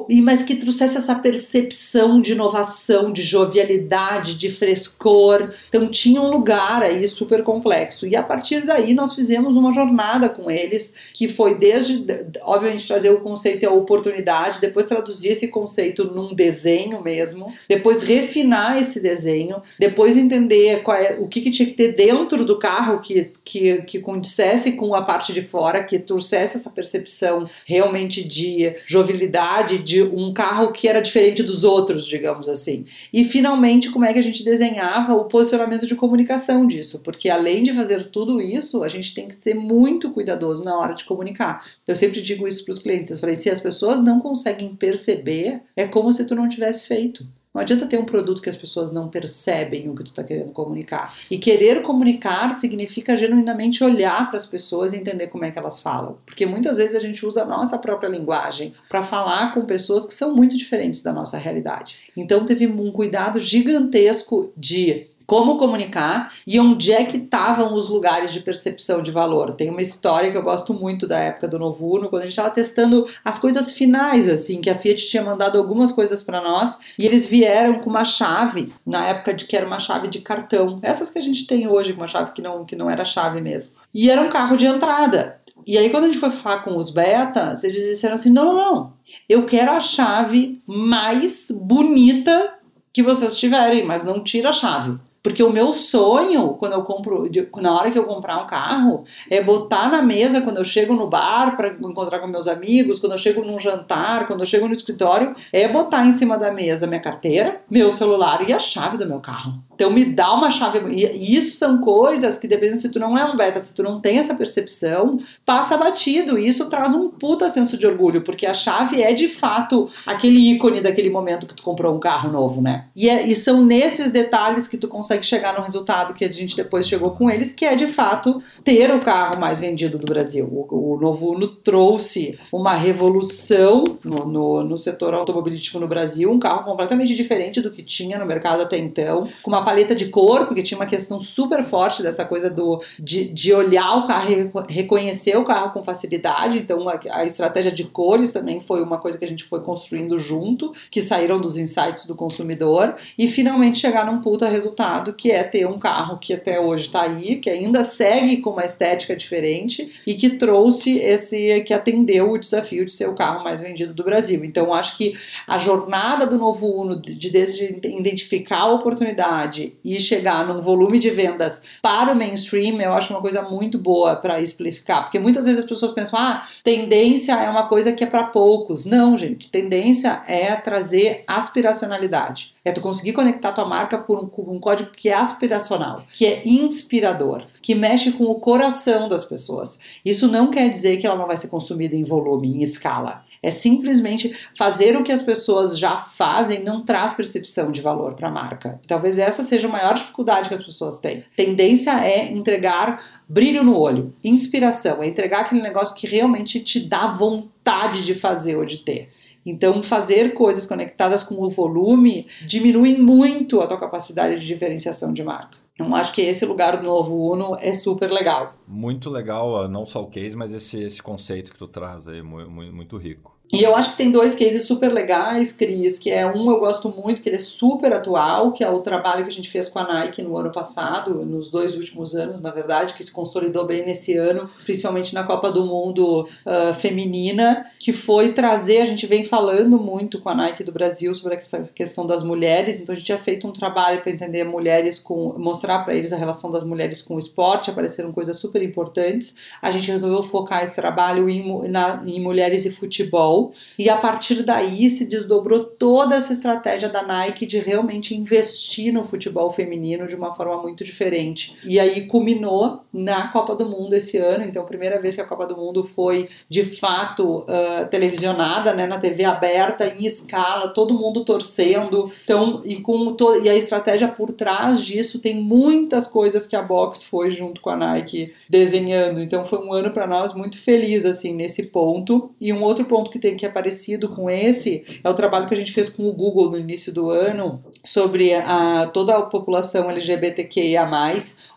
e, mas que trouxesse essa percepção de inovação, de jovialidade, de frescor. Então tinha um lugar aí super complexo. E a partir daí nós fizemos uma jornada com eles, que foi desde, obviamente, trazer o conceito e a oportunidade, depois traduzir esse conceito num desenho mesmo, depois refinar esse desenho, depois entender é, o que, que, tinha que ter dentro do carro que, que, que condissesse com a parte de fora, que trouxesse essa percepção realmente de jovialidade de um carro que era diferente dos outros, digamos assim. E finalmente, como é que a gente desenhava o posicionamento de comunicação disso? Porque além de fazer tudo isso, a gente tem que ser muito cuidadoso na hora de comunicar. Eu sempre digo isso para os clientes. Eu falei, se as pessoas não conseguem perceber, é como se tu não tivesse feito. Não adianta ter um produto que as pessoas não percebem o que tu está querendo comunicar. E querer comunicar significa genuinamente olhar para as pessoas e entender como é que elas falam. Porque muitas vezes a gente usa a nossa própria linguagem para falar com pessoas que são muito diferentes da nossa realidade. Então teve um cuidado gigantesco de como comunicar e onde é que estavam os lugares de percepção de valor. Tem uma história que eu gosto muito da época do Novo Uno, quando a gente estava testando as coisas finais, assim, que a Fiat tinha mandado algumas coisas para nós e eles vieram com uma chave, na época de que era uma chave de cartão, essas que a gente tem hoje, uma chave que não, que não era chave mesmo. E era um carro de entrada. E aí, quando a gente foi falar com os betas, eles disseram assim: não, não, não, eu quero a chave mais bonita que vocês tiverem, mas não tira a chave. Porque o meu sonho, quando eu compro, na hora que eu comprar um carro, é botar na mesa quando eu chego no bar para encontrar com meus amigos, quando eu chego num jantar, quando eu chego no escritório, é botar em cima da mesa minha carteira, meu celular e a chave do meu carro. Então me dá uma chave. E isso são coisas que, dependendo se tu não é um beta, se tu não tem essa percepção, passa batido. E isso traz um puta senso de orgulho, porque a chave é de fato aquele ícone daquele momento que tu comprou um carro novo, né? E, é, e são nesses detalhes que tu consegue chegar no resultado que a gente depois chegou com eles, que é de fato ter o carro mais vendido do Brasil. O, o novo Uno trouxe uma revolução no, no, no setor automobilístico no Brasil, um carro completamente diferente do que tinha no mercado até então, com uma paleta de cor, porque tinha uma questão super forte dessa coisa do de, de olhar o carro reconhecer o carro com facilidade. Então a, a, estratégia de cores também foi uma coisa que a gente foi construindo junto, que saíram dos insights do consumidor e finalmente chegar num puta resultado que é ter um carro que até hoje está aí, que ainda segue com uma estética diferente e que trouxe esse que atendeu o desafio de ser o carro mais vendido do Brasil. Então acho que a jornada do novo Uno de desde identificar a oportunidade e chegar num volume de vendas para o mainstream, eu acho uma coisa muito boa para explicar, porque muitas vezes as pessoas pensam, ah, tendência é uma coisa que é para poucos. Não, gente, tendência é trazer aspiracionalidade. É tu conseguir conectar tua marca por um, um código que é aspiracional, que é inspirador, que mexe com o coração das pessoas. Isso não quer dizer que ela não vai ser consumida em volume, em escala. É simplesmente fazer o que as pessoas já fazem não traz percepção de valor para a marca. Talvez essa seja a maior dificuldade que as pessoas têm. Tendência é entregar brilho no olho, inspiração, é entregar aquele negócio que realmente te dá vontade de fazer ou de ter. Então, fazer coisas conectadas com o volume diminui muito a tua capacidade de diferenciação de marca. Então, acho que esse lugar do novo Uno é super legal. Muito legal, não só o case, mas esse, esse conceito que tu traz aí, muito rico. E eu acho que tem dois cases super legais, Cris, que é um eu gosto muito, que ele é super atual, que é o trabalho que a gente fez com a Nike no ano passado, nos dois últimos anos, na verdade, que se consolidou bem nesse ano, principalmente na Copa do Mundo uh, feminina, que foi trazer, a gente vem falando muito com a Nike do Brasil sobre essa questão das mulheres, então a gente tinha feito um trabalho para entender mulheres com, mostrar para eles a relação das mulheres com o esporte, apareceram coisas super importantes. A gente resolveu focar esse trabalho em, na, em mulheres e futebol futebol. E a partir daí se desdobrou toda essa estratégia da Nike de realmente investir no futebol feminino de uma forma muito diferente. E aí culminou na Copa do Mundo esse ano. Então, primeira vez que a Copa do Mundo foi de fato uh, televisionada, né, na TV aberta, em escala, todo mundo torcendo. Então, e com e a estratégia por trás disso tem muitas coisas que a Box foi junto com a Nike desenhando. Então, foi um ano para nós muito feliz assim nesse ponto. E um outro ponto que que é parecido com esse é o trabalho que a gente fez com o Google no início do ano sobre a, toda a população LGBTQIA+,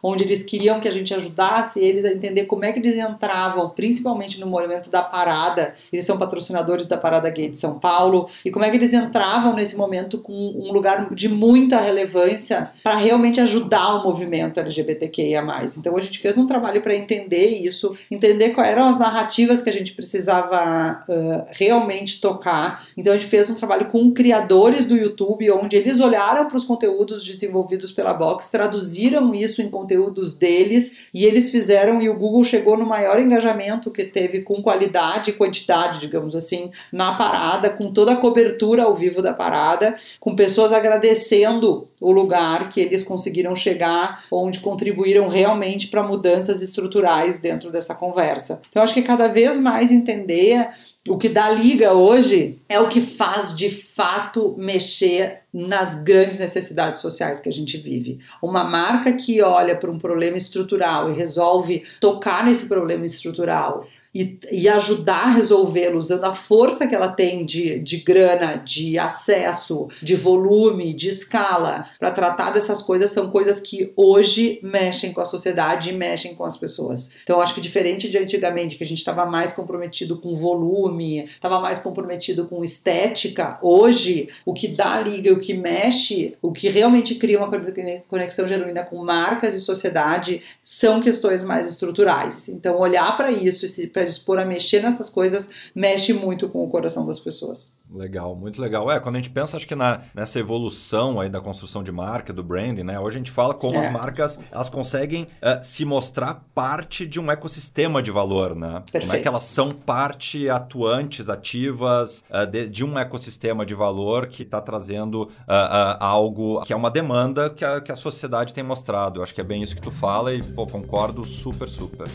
onde eles queriam que a gente ajudasse eles a entender como é que eles entravam, principalmente no movimento da parada, eles são patrocinadores da Parada Gay de São Paulo, e como é que eles entravam nesse momento com um lugar de muita relevância para realmente ajudar o movimento LGBTQIA+. Então a gente fez um trabalho para entender isso, entender quais eram as narrativas que a gente precisava uh, realmente tocar. Então a gente fez um trabalho com criadores do YouTube, onde eles olharam para os conteúdos desenvolvidos pela Box, traduziram isso em conteúdos deles e eles fizeram e o Google chegou no maior engajamento que teve com qualidade e quantidade, digamos assim, na parada, com toda a cobertura ao vivo da parada, com pessoas agradecendo o lugar que eles conseguiram chegar, onde contribuíram realmente para mudanças estruturais dentro dessa conversa. Então acho que cada vez mais entender o que dá liga hoje é o que faz de fato mexer nas grandes necessidades sociais que a gente vive. Uma marca que olha para um problema estrutural e resolve tocar nesse problema estrutural e, e ajudar a resolvê-lo usando a força que ela tem de, de grana, de acesso, de volume, de escala, para tratar dessas coisas, são coisas que hoje mexem com a sociedade e mexem com as pessoas. Então, acho que diferente de antigamente, que a gente estava mais comprometido com volume, estava mais comprometido com estética, hoje o que dá liga, o que mexe, o que realmente cria uma conexão genuína com marcas e sociedade são questões mais estruturais. Então, olhar para isso e se para dispor a mexer nessas coisas, mexe muito com o coração das pessoas. Legal, muito legal. É, quando a gente pensa, acho que na, nessa evolução aí da construção de marca, do branding, né? Hoje a gente fala como é. as marcas elas conseguem uh, se mostrar parte de um ecossistema de valor, né? Perfeito. Como é que elas são parte atuantes, ativas uh, de, de, um ecossistema de valor que está trazendo uh, algo que é uma demanda que a, que a sociedade tem mostrado. Eu acho que é bem isso que tu fala e, pô, concordo super, super.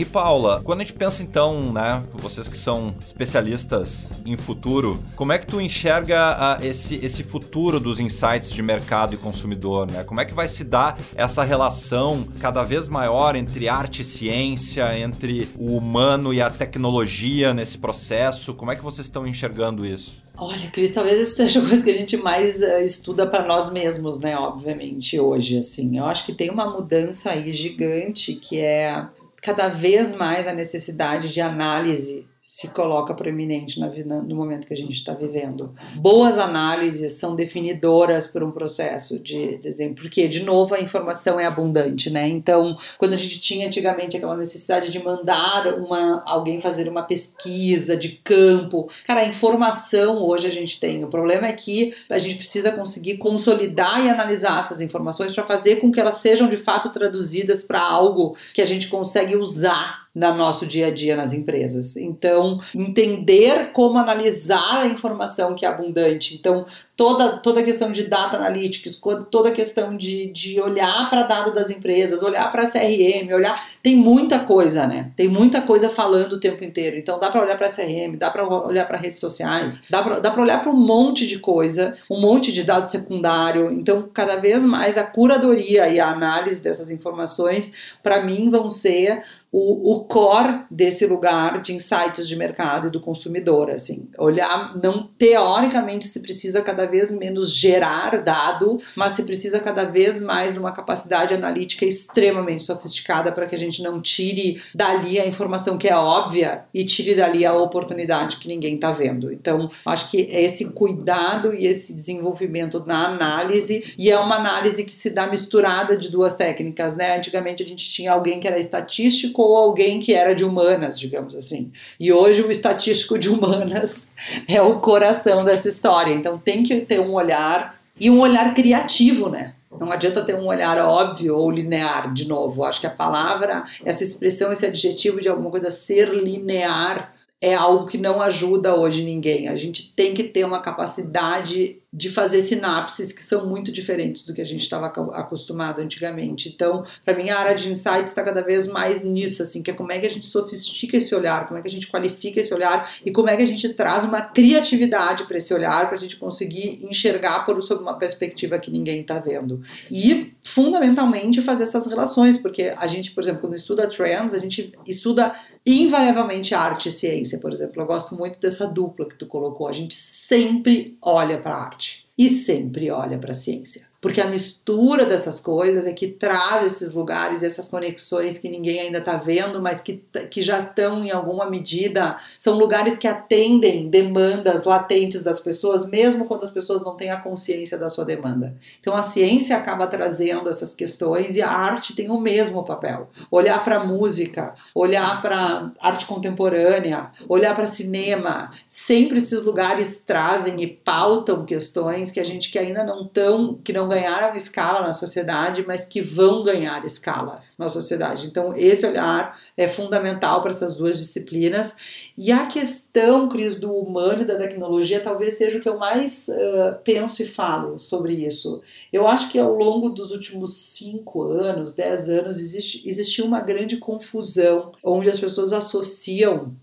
E Paula, quando a gente pensa então, né, vocês que são especialistas em futuro, como é que tu enxerga uh, esse, esse futuro dos insights de mercado e consumidor, né? Como é que vai se dar essa relação cada vez maior entre arte e ciência, entre o humano e a tecnologia nesse processo? Como é que vocês estão enxergando isso? Olha, Cris, talvez isso seja a coisa que a gente mais uh, estuda para nós mesmos, né? Obviamente, hoje, assim. Eu acho que tem uma mudança aí gigante que é cada vez mais a necessidade de análise se coloca proeminente na vida, no momento que a gente está vivendo. Boas análises são definidoras por um processo de desenho, porque, de novo, a informação é abundante, né? Então, quando a gente tinha antigamente aquela necessidade de mandar uma, alguém fazer uma pesquisa de campo, cara, a informação hoje a gente tem. O problema é que a gente precisa conseguir consolidar e analisar essas informações para fazer com que elas sejam de fato traduzidas para algo que a gente consegue usar no nosso dia a dia nas empresas. Então, entender como analisar a informação que é abundante. Então, toda, toda a questão de data analytics, toda a questão de, de olhar para dado das empresas, olhar para CRM, olhar. Tem muita coisa, né? Tem muita coisa falando o tempo inteiro. Então, dá para olhar para CRM, dá para olhar para redes sociais, dá para olhar para um monte de coisa, um monte de dado secundário. Então, cada vez mais a curadoria e a análise dessas informações, para mim, vão ser o, o core desse lugar de insights de mercado e do consumidor, assim, olhar, não teoricamente se precisa cada vez menos gerar dado, mas se precisa cada vez mais uma capacidade analítica extremamente sofisticada para que a gente não tire dali a informação que é óbvia e tire dali a oportunidade que ninguém está vendo. Então, acho que esse cuidado e esse desenvolvimento na análise e é uma análise que se dá misturada de duas técnicas, né? Antigamente a gente tinha alguém que era estatístico ou alguém que era de humanas, digamos assim. E hoje o estatístico de humanas é o coração dessa história. Então tem que ter um olhar e um olhar criativo, né? Não adianta ter um olhar óbvio ou linear, de novo. Acho que a palavra, essa expressão, esse adjetivo de alguma coisa ser linear é algo que não ajuda hoje ninguém. A gente tem que ter uma capacidade de fazer sinapses que são muito diferentes do que a gente estava acostumado antigamente. Então, para mim, a área de insights está cada vez mais nisso, assim, que é como é que a gente sofistica esse olhar, como é que a gente qualifica esse olhar e como é que a gente traz uma criatividade para esse olhar para a gente conseguir enxergar por sob uma perspectiva que ninguém está vendo. E, fundamentalmente, fazer essas relações, porque a gente, por exemplo, quando estuda trends, a gente estuda invariavelmente arte e ciência, por exemplo. Eu gosto muito dessa dupla que tu colocou. A gente sempre olha para a arte e sempre olha para a ciência porque a mistura dessas coisas é que traz esses lugares, essas conexões que ninguém ainda está vendo, mas que, que já estão em alguma medida, são lugares que atendem demandas latentes das pessoas, mesmo quando as pessoas não têm a consciência da sua demanda. Então a ciência acaba trazendo essas questões e a arte tem o mesmo papel. Olhar para música, olhar para arte contemporânea, olhar para cinema, sempre esses lugares trazem e pautam questões que a gente que ainda não estão, que não ganharam escala na sociedade, mas que vão ganhar escala na sociedade. Então, esse olhar é fundamental para essas duas disciplinas. E a questão, Cris, do humano e da tecnologia talvez seja o que eu mais uh, penso e falo sobre isso. Eu acho que ao longo dos últimos cinco anos, dez anos, existe, existiu uma grande confusão onde as pessoas associam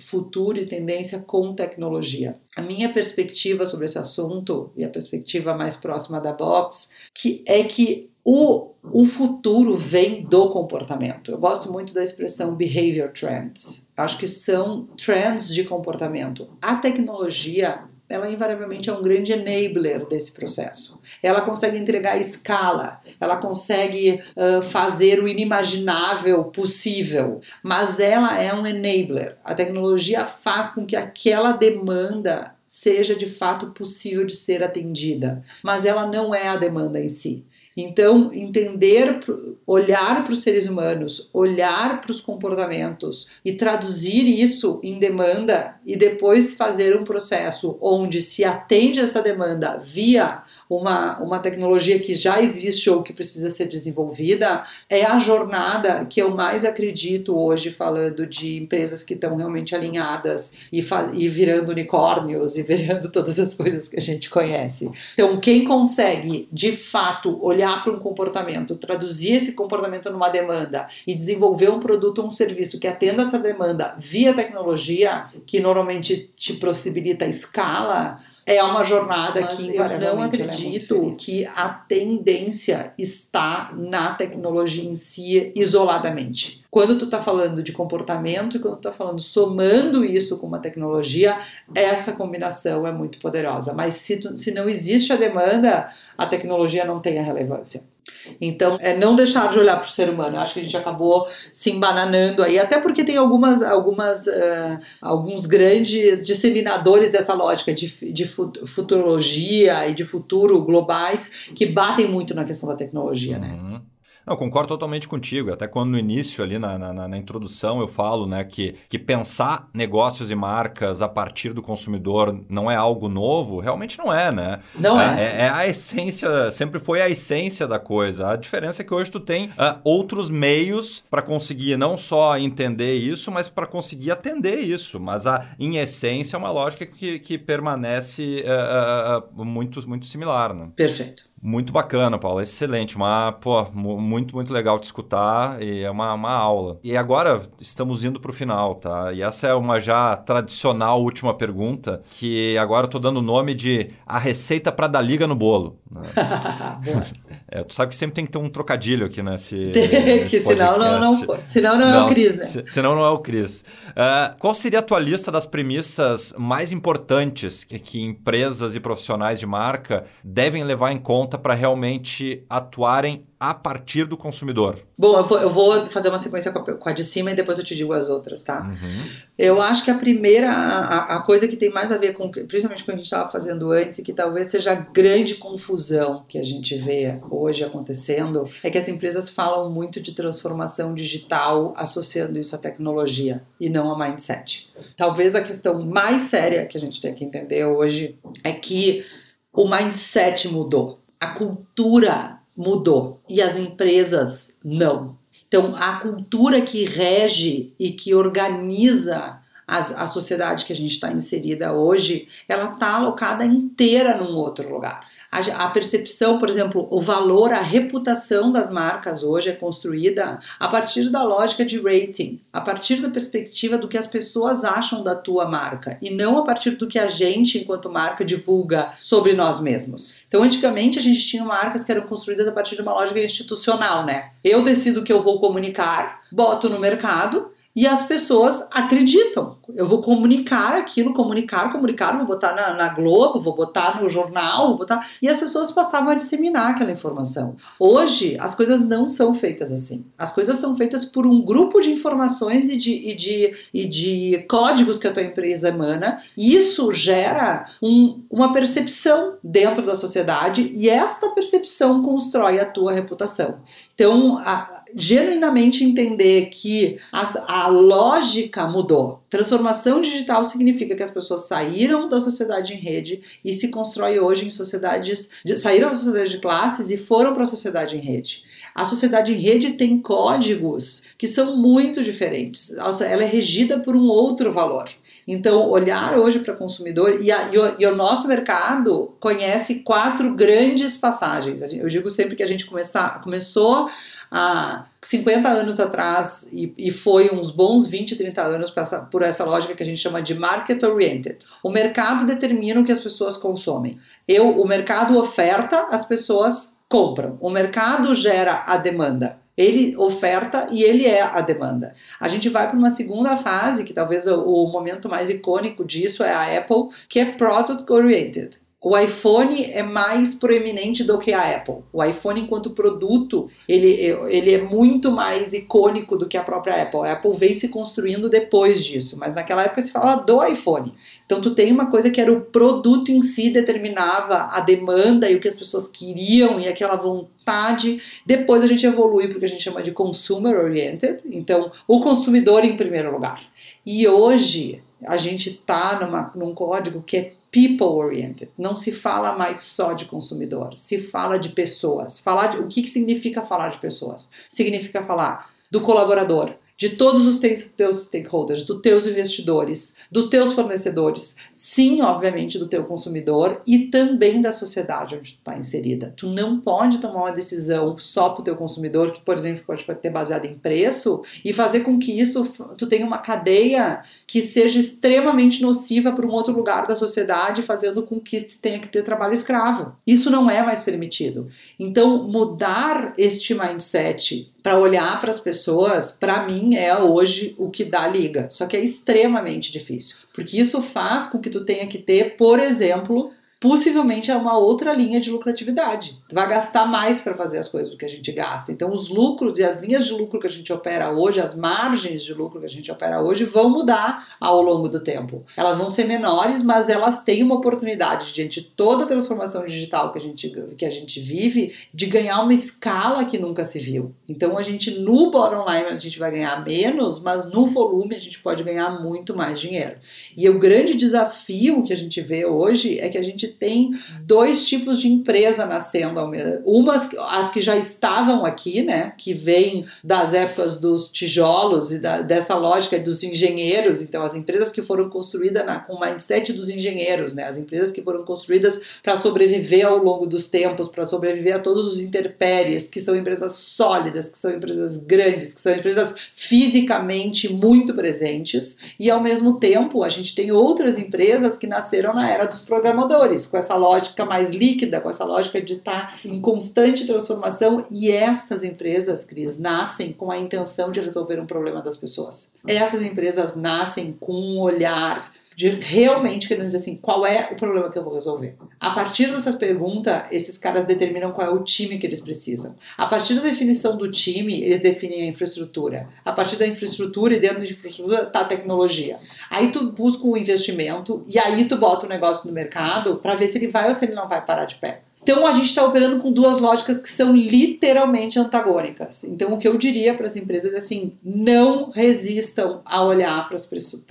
futuro e tendência com tecnologia. A minha perspectiva sobre esse assunto e a perspectiva mais próxima da Box, que é que o, o futuro vem do comportamento. Eu gosto muito da expressão behavior trends. Acho que são trends de comportamento. A tecnologia ela invariavelmente é um grande enabler desse processo. Ela consegue entregar escala, ela consegue uh, fazer o inimaginável possível, mas ela é um enabler. A tecnologia faz com que aquela demanda seja de fato possível de ser atendida, mas ela não é a demanda em si. Então, entender, olhar para os seres humanos, olhar para os comportamentos e traduzir isso em demanda e depois fazer um processo onde se atende essa demanda via uma, uma tecnologia que já existe ou que precisa ser desenvolvida, é a jornada que eu mais acredito hoje, falando de empresas que estão realmente alinhadas e, e virando unicórnios e virando todas as coisas que a gente conhece. Então, quem consegue de fato olhar para um comportamento, traduzir esse comportamento numa demanda e desenvolver um produto ou um serviço que atenda essa demanda via tecnologia, que normalmente te possibilita escala, é uma jornada Mas que eu não é acredito é que a tendência está na tecnologia em si isoladamente. Quando tu está falando de comportamento e quando tu está falando somando isso com uma tecnologia, essa combinação é muito poderosa. Mas se, tu, se não existe a demanda, a tecnologia não tem a relevância. Então, é não deixar de olhar para o ser humano. Eu acho que a gente acabou se embananando aí, até porque tem algumas, algumas, uh, alguns grandes disseminadores dessa lógica de, de futurologia e de futuro globais que batem muito na questão da tecnologia, né? Não, concordo totalmente contigo. Até quando no início, ali na, na, na, introdução, eu falo né, que, que pensar negócios e marcas a partir do consumidor não é algo novo, realmente não é, né? Não é. É, é a essência, sempre foi a essência da coisa. A diferença é que hoje tu tem uh, outros meios para conseguir não só entender isso, mas para conseguir atender isso. Mas a, em essência é uma lógica que, que permanece uh, uh, muito, muito similar. Né? Perfeito. Muito bacana, Paulo. Excelente. Uma, pô, muito, muito legal de escutar e é uma, uma aula. E agora estamos indo para o final, tá? E essa é uma já tradicional última pergunta, que agora eu tô dando o nome de a receita para dar liga no bolo. Né? é, tu sabe que sempre tem que ter um trocadilho aqui nesse. nesse que senão não, não, senão não, não, é o Cris, né? Se, senão não é o Cris. Uh, qual seria a tua lista das premissas mais importantes que, que empresas e profissionais de marca devem levar em conta? para realmente atuarem a partir do consumidor? Bom, eu vou, eu vou fazer uma sequência com a, com a, de cima e depois eu te digo as outras, tá? Uhum. Eu acho que a primeira, a, a, coisa que tem mais a ver com, principalmente com o que a gente estava fazendo antes, e que talvez seja a grande confusão que a gente vê hoje acontecendo, é que as empresas falam muito de transformação digital associando isso à tecnologia e não a mindset. Talvez a questão mais séria que a gente tem que entender hoje é que o mindset mudou a cultura mudou e as empresas não. Então, a cultura que rege e que organiza as, a sociedade que a gente está inserida hoje, ela está alocada inteira num outro lugar a, a, percepção, por exemplo, o valor, a reputação das marcas hoje é construída a partir da lógica de rating, a partir da perspectiva do que as pessoas acham da tua marca e não a partir do que a gente, enquanto marca, divulga sobre nós mesmos. Então, antigamente a gente tinha marcas que eram construídas a partir de uma lógica institucional, né? Eu decido o que eu vou comunicar, boto no mercado e as pessoas acreditam. Eu vou comunicar aquilo, comunicar, comunicar, vou botar na, na, Globo, vou botar no jornal, vou botar. E as pessoas passavam a disseminar aquela informação. Hoje, as coisas não são feitas assim. As coisas são feitas por um grupo de informações e de, e de, e de códigos que a tua empresa emana. E isso gera um, uma percepção dentro da sociedade e esta percepção constrói a tua reputação. Então, a, genuinamente entender que as, a lógica mudou. Transformação digital significa que as pessoas saíram da sociedade em rede e se constrói hoje em sociedades, de, saíram da sociedade de classes e foram para a sociedade em rede. A sociedade em rede tem códigos que são muito diferentes. Ela é regida por um outro valor. Então, olhar hoje para o consumidor e, a, e, o, e, o, nosso mercado conhece quatro grandes passagens. Eu digo sempre que a gente começar, começou há 50 anos atrás e, e, foi uns bons 20, 30 anos essa, por essa lógica que a gente chama de market oriented. O mercado determina o que as pessoas consomem. Eu, o mercado oferta, as pessoas compram. O mercado gera a demanda. Ele oferta e ele é a demanda. A gente vai para uma segunda fase, que talvez o, o momento mais icônico disso é a Apple, que é product oriented. O iPhone é mais proeminente do que a Apple. O iPhone, enquanto produto, ele, ele é muito mais icônico do que a própria Apple. A Apple vem se construindo depois disso, mas naquela época se fala do iPhone. Então, tu tem uma coisa que era o produto em si determinava a demanda e o que as pessoas queriam e aquela vontade. Depois a gente evolui porque a gente chama de consumer oriented. Então, o consumidor em primeiro lugar. E hoje a gente está num código que é people oriented. Não se fala mais só de consumidor, se fala de pessoas. Falar de, o que, que significa falar de pessoas? Significa falar do colaborador, de todos os teus stakeholders, dos teus investidores, dos teus fornecedores, sim, obviamente, do teu consumidor e também da sociedade onde tu está inserida. Tu não pode tomar uma decisão só para o teu consumidor, que, por exemplo, pode ter baseado em preço, e fazer com que isso tu tenha uma cadeia que seja extremamente nociva para um outro lugar da sociedade, fazendo com que tenha que ter trabalho escravo. Isso não é mais permitido. Então, mudar este mindset para olhar para as pessoas, para mim é hoje o que dá liga. Só que é extremamente difícil, porque isso faz com que tu tenha que ter, por exemplo, possivelmente é uma outra linha de lucratividade. Vai gastar mais para fazer as coisas do que a gente gasta. Então, os lucros e as linhas de lucro que a gente opera hoje, as margens de lucro que a gente opera hoje, vão mudar ao longo do tempo. Elas vão ser menores, mas elas têm uma oportunidade, diante de toda a transformação digital que a gente, que a gente vive, de ganhar uma escala que nunca se viu. Então, a gente, no bottom line, a gente vai ganhar menos, mas no volume a gente pode ganhar muito mais dinheiro. E o grande desafio que a gente vê hoje é que a gente tem dois tipos de empresa nascendo ao mesmo Umas, as que já estavam aqui, né, que vêm das épocas dos tijolos e da, dessa lógica dos engenheiros, então as empresas que foram construídas na, com o mindset dos engenheiros, né, as empresas que foram construídas para sobreviver ao longo dos tempos, para sobreviver a todos os interpéries, que são empresas sólidas, que são empresas grandes, que são empresas fisicamente muito presentes, e ao mesmo tempo a gente tem outras empresas que nasceram na era dos programadores, com essa lógica mais líquida, com essa lógica de estar em constante transformação, e estas empresas, Cris, nascem com a intenção de resolver um problema das pessoas. Essas empresas nascem com um olhar de realmente querendo dizer assim, qual é o problema que eu vou resolver. A partir dessas perguntas, esses caras determinam qual é o time que eles precisam. A partir da definição do time, eles definem a infraestrutura. A partir da infraestrutura e dentro da infraestrutura tá a tecnologia. Aí tu busca um investimento e aí tu bota o negócio no mercado para ver se ele vai ou se ele não vai parar de pé. Então a gente está operando com duas lógicas que são literalmente antagônicas. Então o que eu diria para as empresas é assim: não resistam a olhar para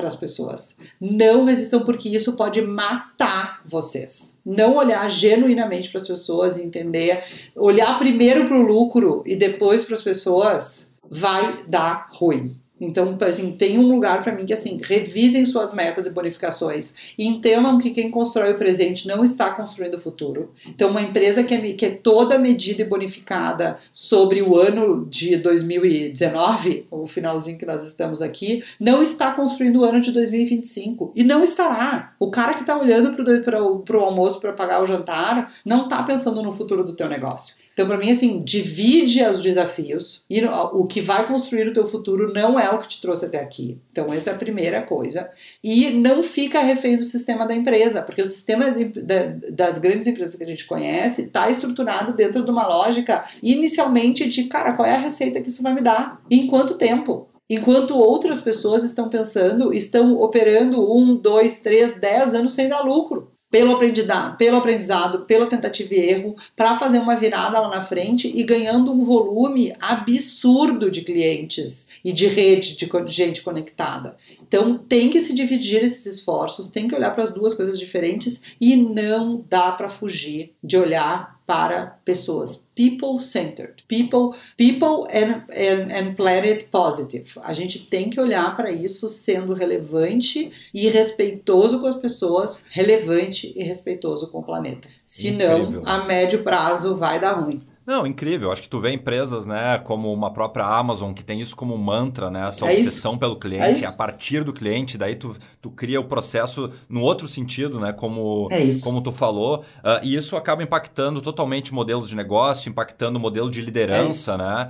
as pessoas. Não resistam porque isso pode matar vocês. Não olhar genuinamente para as pessoas e entender, olhar primeiro para o lucro e depois para as pessoas vai dar ruim. Então, assim, tem um lugar para mim que assim, revisem suas metas e bonificações e entendam que quem constrói o presente não está construindo o futuro. Então, uma empresa que é, que é toda medida e bonificada sobre o ano de 2019, o finalzinho que nós estamos aqui, não está construindo o ano de 2025 e não estará. O cara que está olhando para o almoço para pagar o jantar não está pensando no futuro do teu negócio. Então, para mim, assim, divide os desafios e o que vai construir o teu futuro não é o que te trouxe até aqui. Então, essa é a primeira coisa. E não fica refém do sistema da empresa, porque o sistema de, de, das grandes empresas que a gente conhece está estruturado dentro de uma lógica inicialmente de, cara, qual é a receita que isso vai me dar? E em quanto tempo? Enquanto outras pessoas estão pensando, estão operando um, dois, três, dez anos sem dar lucro pelo aprendizado, pelo aprendizado, pela tentativa e erro, para fazer uma virada lá na frente e ganhando um volume absurdo de clientes e de rede de gente conectada. Então tem que se dividir esses esforços, tem que olhar para as duas coisas diferentes e não dá para fugir de olhar para pessoas, people centered, people, people and, and, and planet positive. A gente tem que olhar para isso sendo relevante e respeitoso com as pessoas, relevante e respeitoso com o planeta. Senão, a médio prazo vai dar ruim. Não, incrível. Acho que tu vê empresas, né, como uma própria Amazon, que tem isso como mantra, né? Essa é obsessão isso. pelo cliente, é a partir do cliente, daí tu, tu cria o processo no outro sentido, né? Como, é como tu falou. Uh, e isso acaba impactando totalmente modelos de negócio, impactando o modelo de liderança, é né?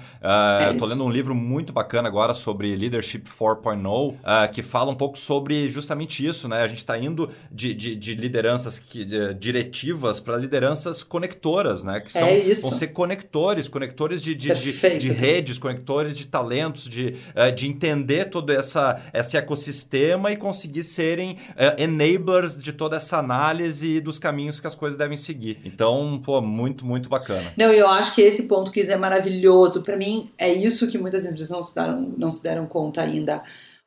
Uh, tô lendo um livro muito bacana agora sobre Leadership 4.0, uh, que fala um pouco sobre justamente isso, né? A gente está indo de, de, de lideranças que, de, diretivas para lideranças conectoras, né? Que são, é isso. vão ser conectores, conectores de, de, de, de redes, conectores de talentos, de, uh, de entender todo essa, esse ecossistema e conseguir serem uh, enablers de toda essa análise dos caminhos que as coisas devem seguir. Então, pô, muito, muito bacana. Não, eu acho que esse ponto que é maravilhoso. Para mim, é isso que muitas empresas não se deram, não se deram conta ainda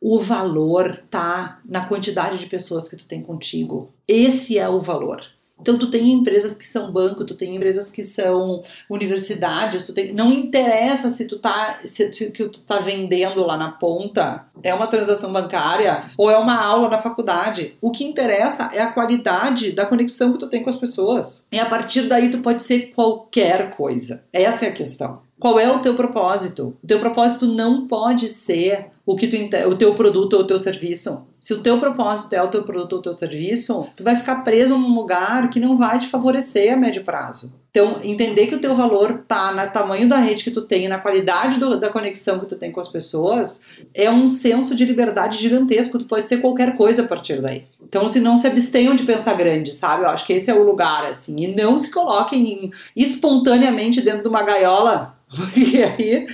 o valor tá na quantidade de pessoas que tu tem contigo. Esse é o valor. Então tu tem empresas que são banco, tu tem empresas que são universidades, tu tem, não interessa se tu tá se, se tu tá vendendo lá na ponta é uma transação bancária ou é uma aula na faculdade. O que interessa é a qualidade da conexão que tu tem com as pessoas. E a partir daí tu pode ser qualquer coisa. Essa é a questão. Qual é o teu propósito? O teu propósito não pode ser o que tu, o teu produto ou o teu serviço. Se o teu propósito é o teu produto ou o teu serviço, tu vai ficar preso num lugar que não vai te favorecer a médio prazo. Então, entender que o teu valor tá no tamanho da rede que tu tem, na qualidade do, da conexão que tu tem com as pessoas, é um senso de liberdade gigantesco. Tu pode ser qualquer coisa a partir daí. Então, se não se abstenham de pensar grande, sabe? Eu acho que esse é o lugar, assim. E não se coloquem espontaneamente dentro de uma gaiola, porque aí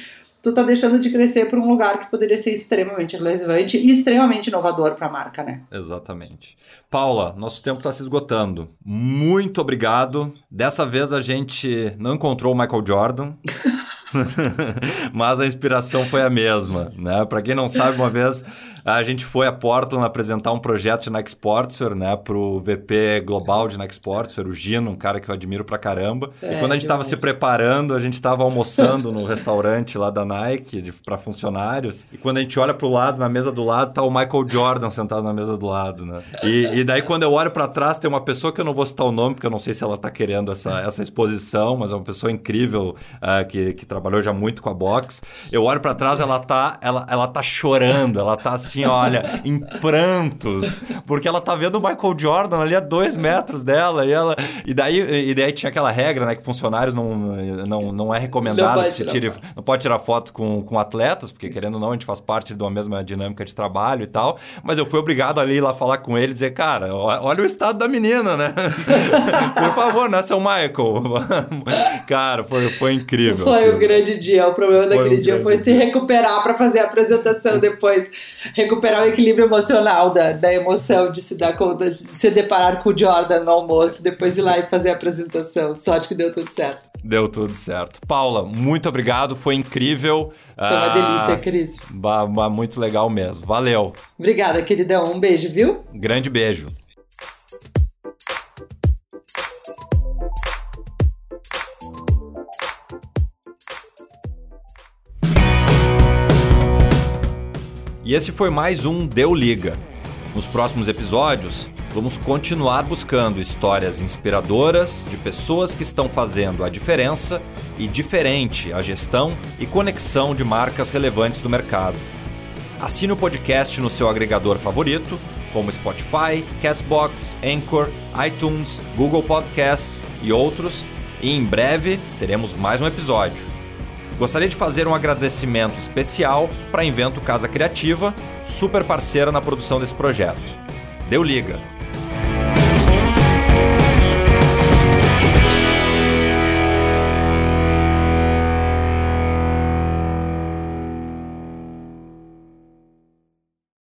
tu tá deixando de crescer para um lugar que poderia ser extremamente relevante e extremamente inovador para a marca, né? Exatamente. Paula, nosso tempo está se esgotando. Muito obrigado. Dessa vez a gente não encontrou o Michael Jordan. mas a inspiração foi a mesma, né? Para quem não sabe, uma vez a gente foi a Portland apresentar um projeto de Nike Sportswear, né, pro VP global de Nike Sportswear, o Gino, um cara que eu admiro pra caramba. É, e quando a gente estava se preparando, a gente estava almoçando no restaurante lá da Nike para funcionários. E quando a gente olha pro lado, na mesa do lado, tá o Michael Jordan sentado na mesa do lado, né? E, e daí quando eu olho para trás, tem uma pessoa que eu não vou citar o nome, porque eu não sei se ela tá querendo essa, essa exposição, mas é uma pessoa incrível uh, que, que trabalhou já muito com a box. Eu olho para trás, ela tá, ela, ela tá chorando, ela tá assim, olha, em prantos, porque ela tá vendo o Michael Jordan ali a dois metros dela, e ela. E daí, e daí tinha aquela regra, né, que funcionários não, não, não é recomendado não que se tire. Não pode tirar foto com, com atletas, porque querendo ou não, a gente faz parte de uma mesma dinâmica de trabalho e tal. Mas eu fui obrigado ali lá falar com ele e dizer, cara, olha o estado da menina, né? Por favor, né, seu Michael? cara, foi, foi incrível. Foi um grande dia. O problema foi daquele um dia foi dia. se recuperar para fazer a apresentação depois recuperar o equilíbrio emocional da, da emoção de se dar conta, de se deparar com o Jordan no almoço, depois ir lá e fazer a apresentação. Sorte que deu tudo certo. Deu tudo certo. Paula, muito obrigado, foi incrível. Foi uma ah, delícia, Cris. Muito legal mesmo. Valeu. Obrigada, queridão. Um beijo, viu? Grande beijo. E esse foi mais um Deu Liga. Nos próximos episódios, vamos continuar buscando histórias inspiradoras de pessoas que estão fazendo a diferença e diferente a gestão e conexão de marcas relevantes do mercado. Assine o podcast no seu agregador favorito, como Spotify, Castbox, Anchor, iTunes, Google Podcasts e outros, e em breve teremos mais um episódio. Gostaria de fazer um agradecimento especial para Invento Casa Criativa, super parceira na produção desse projeto. Deu liga!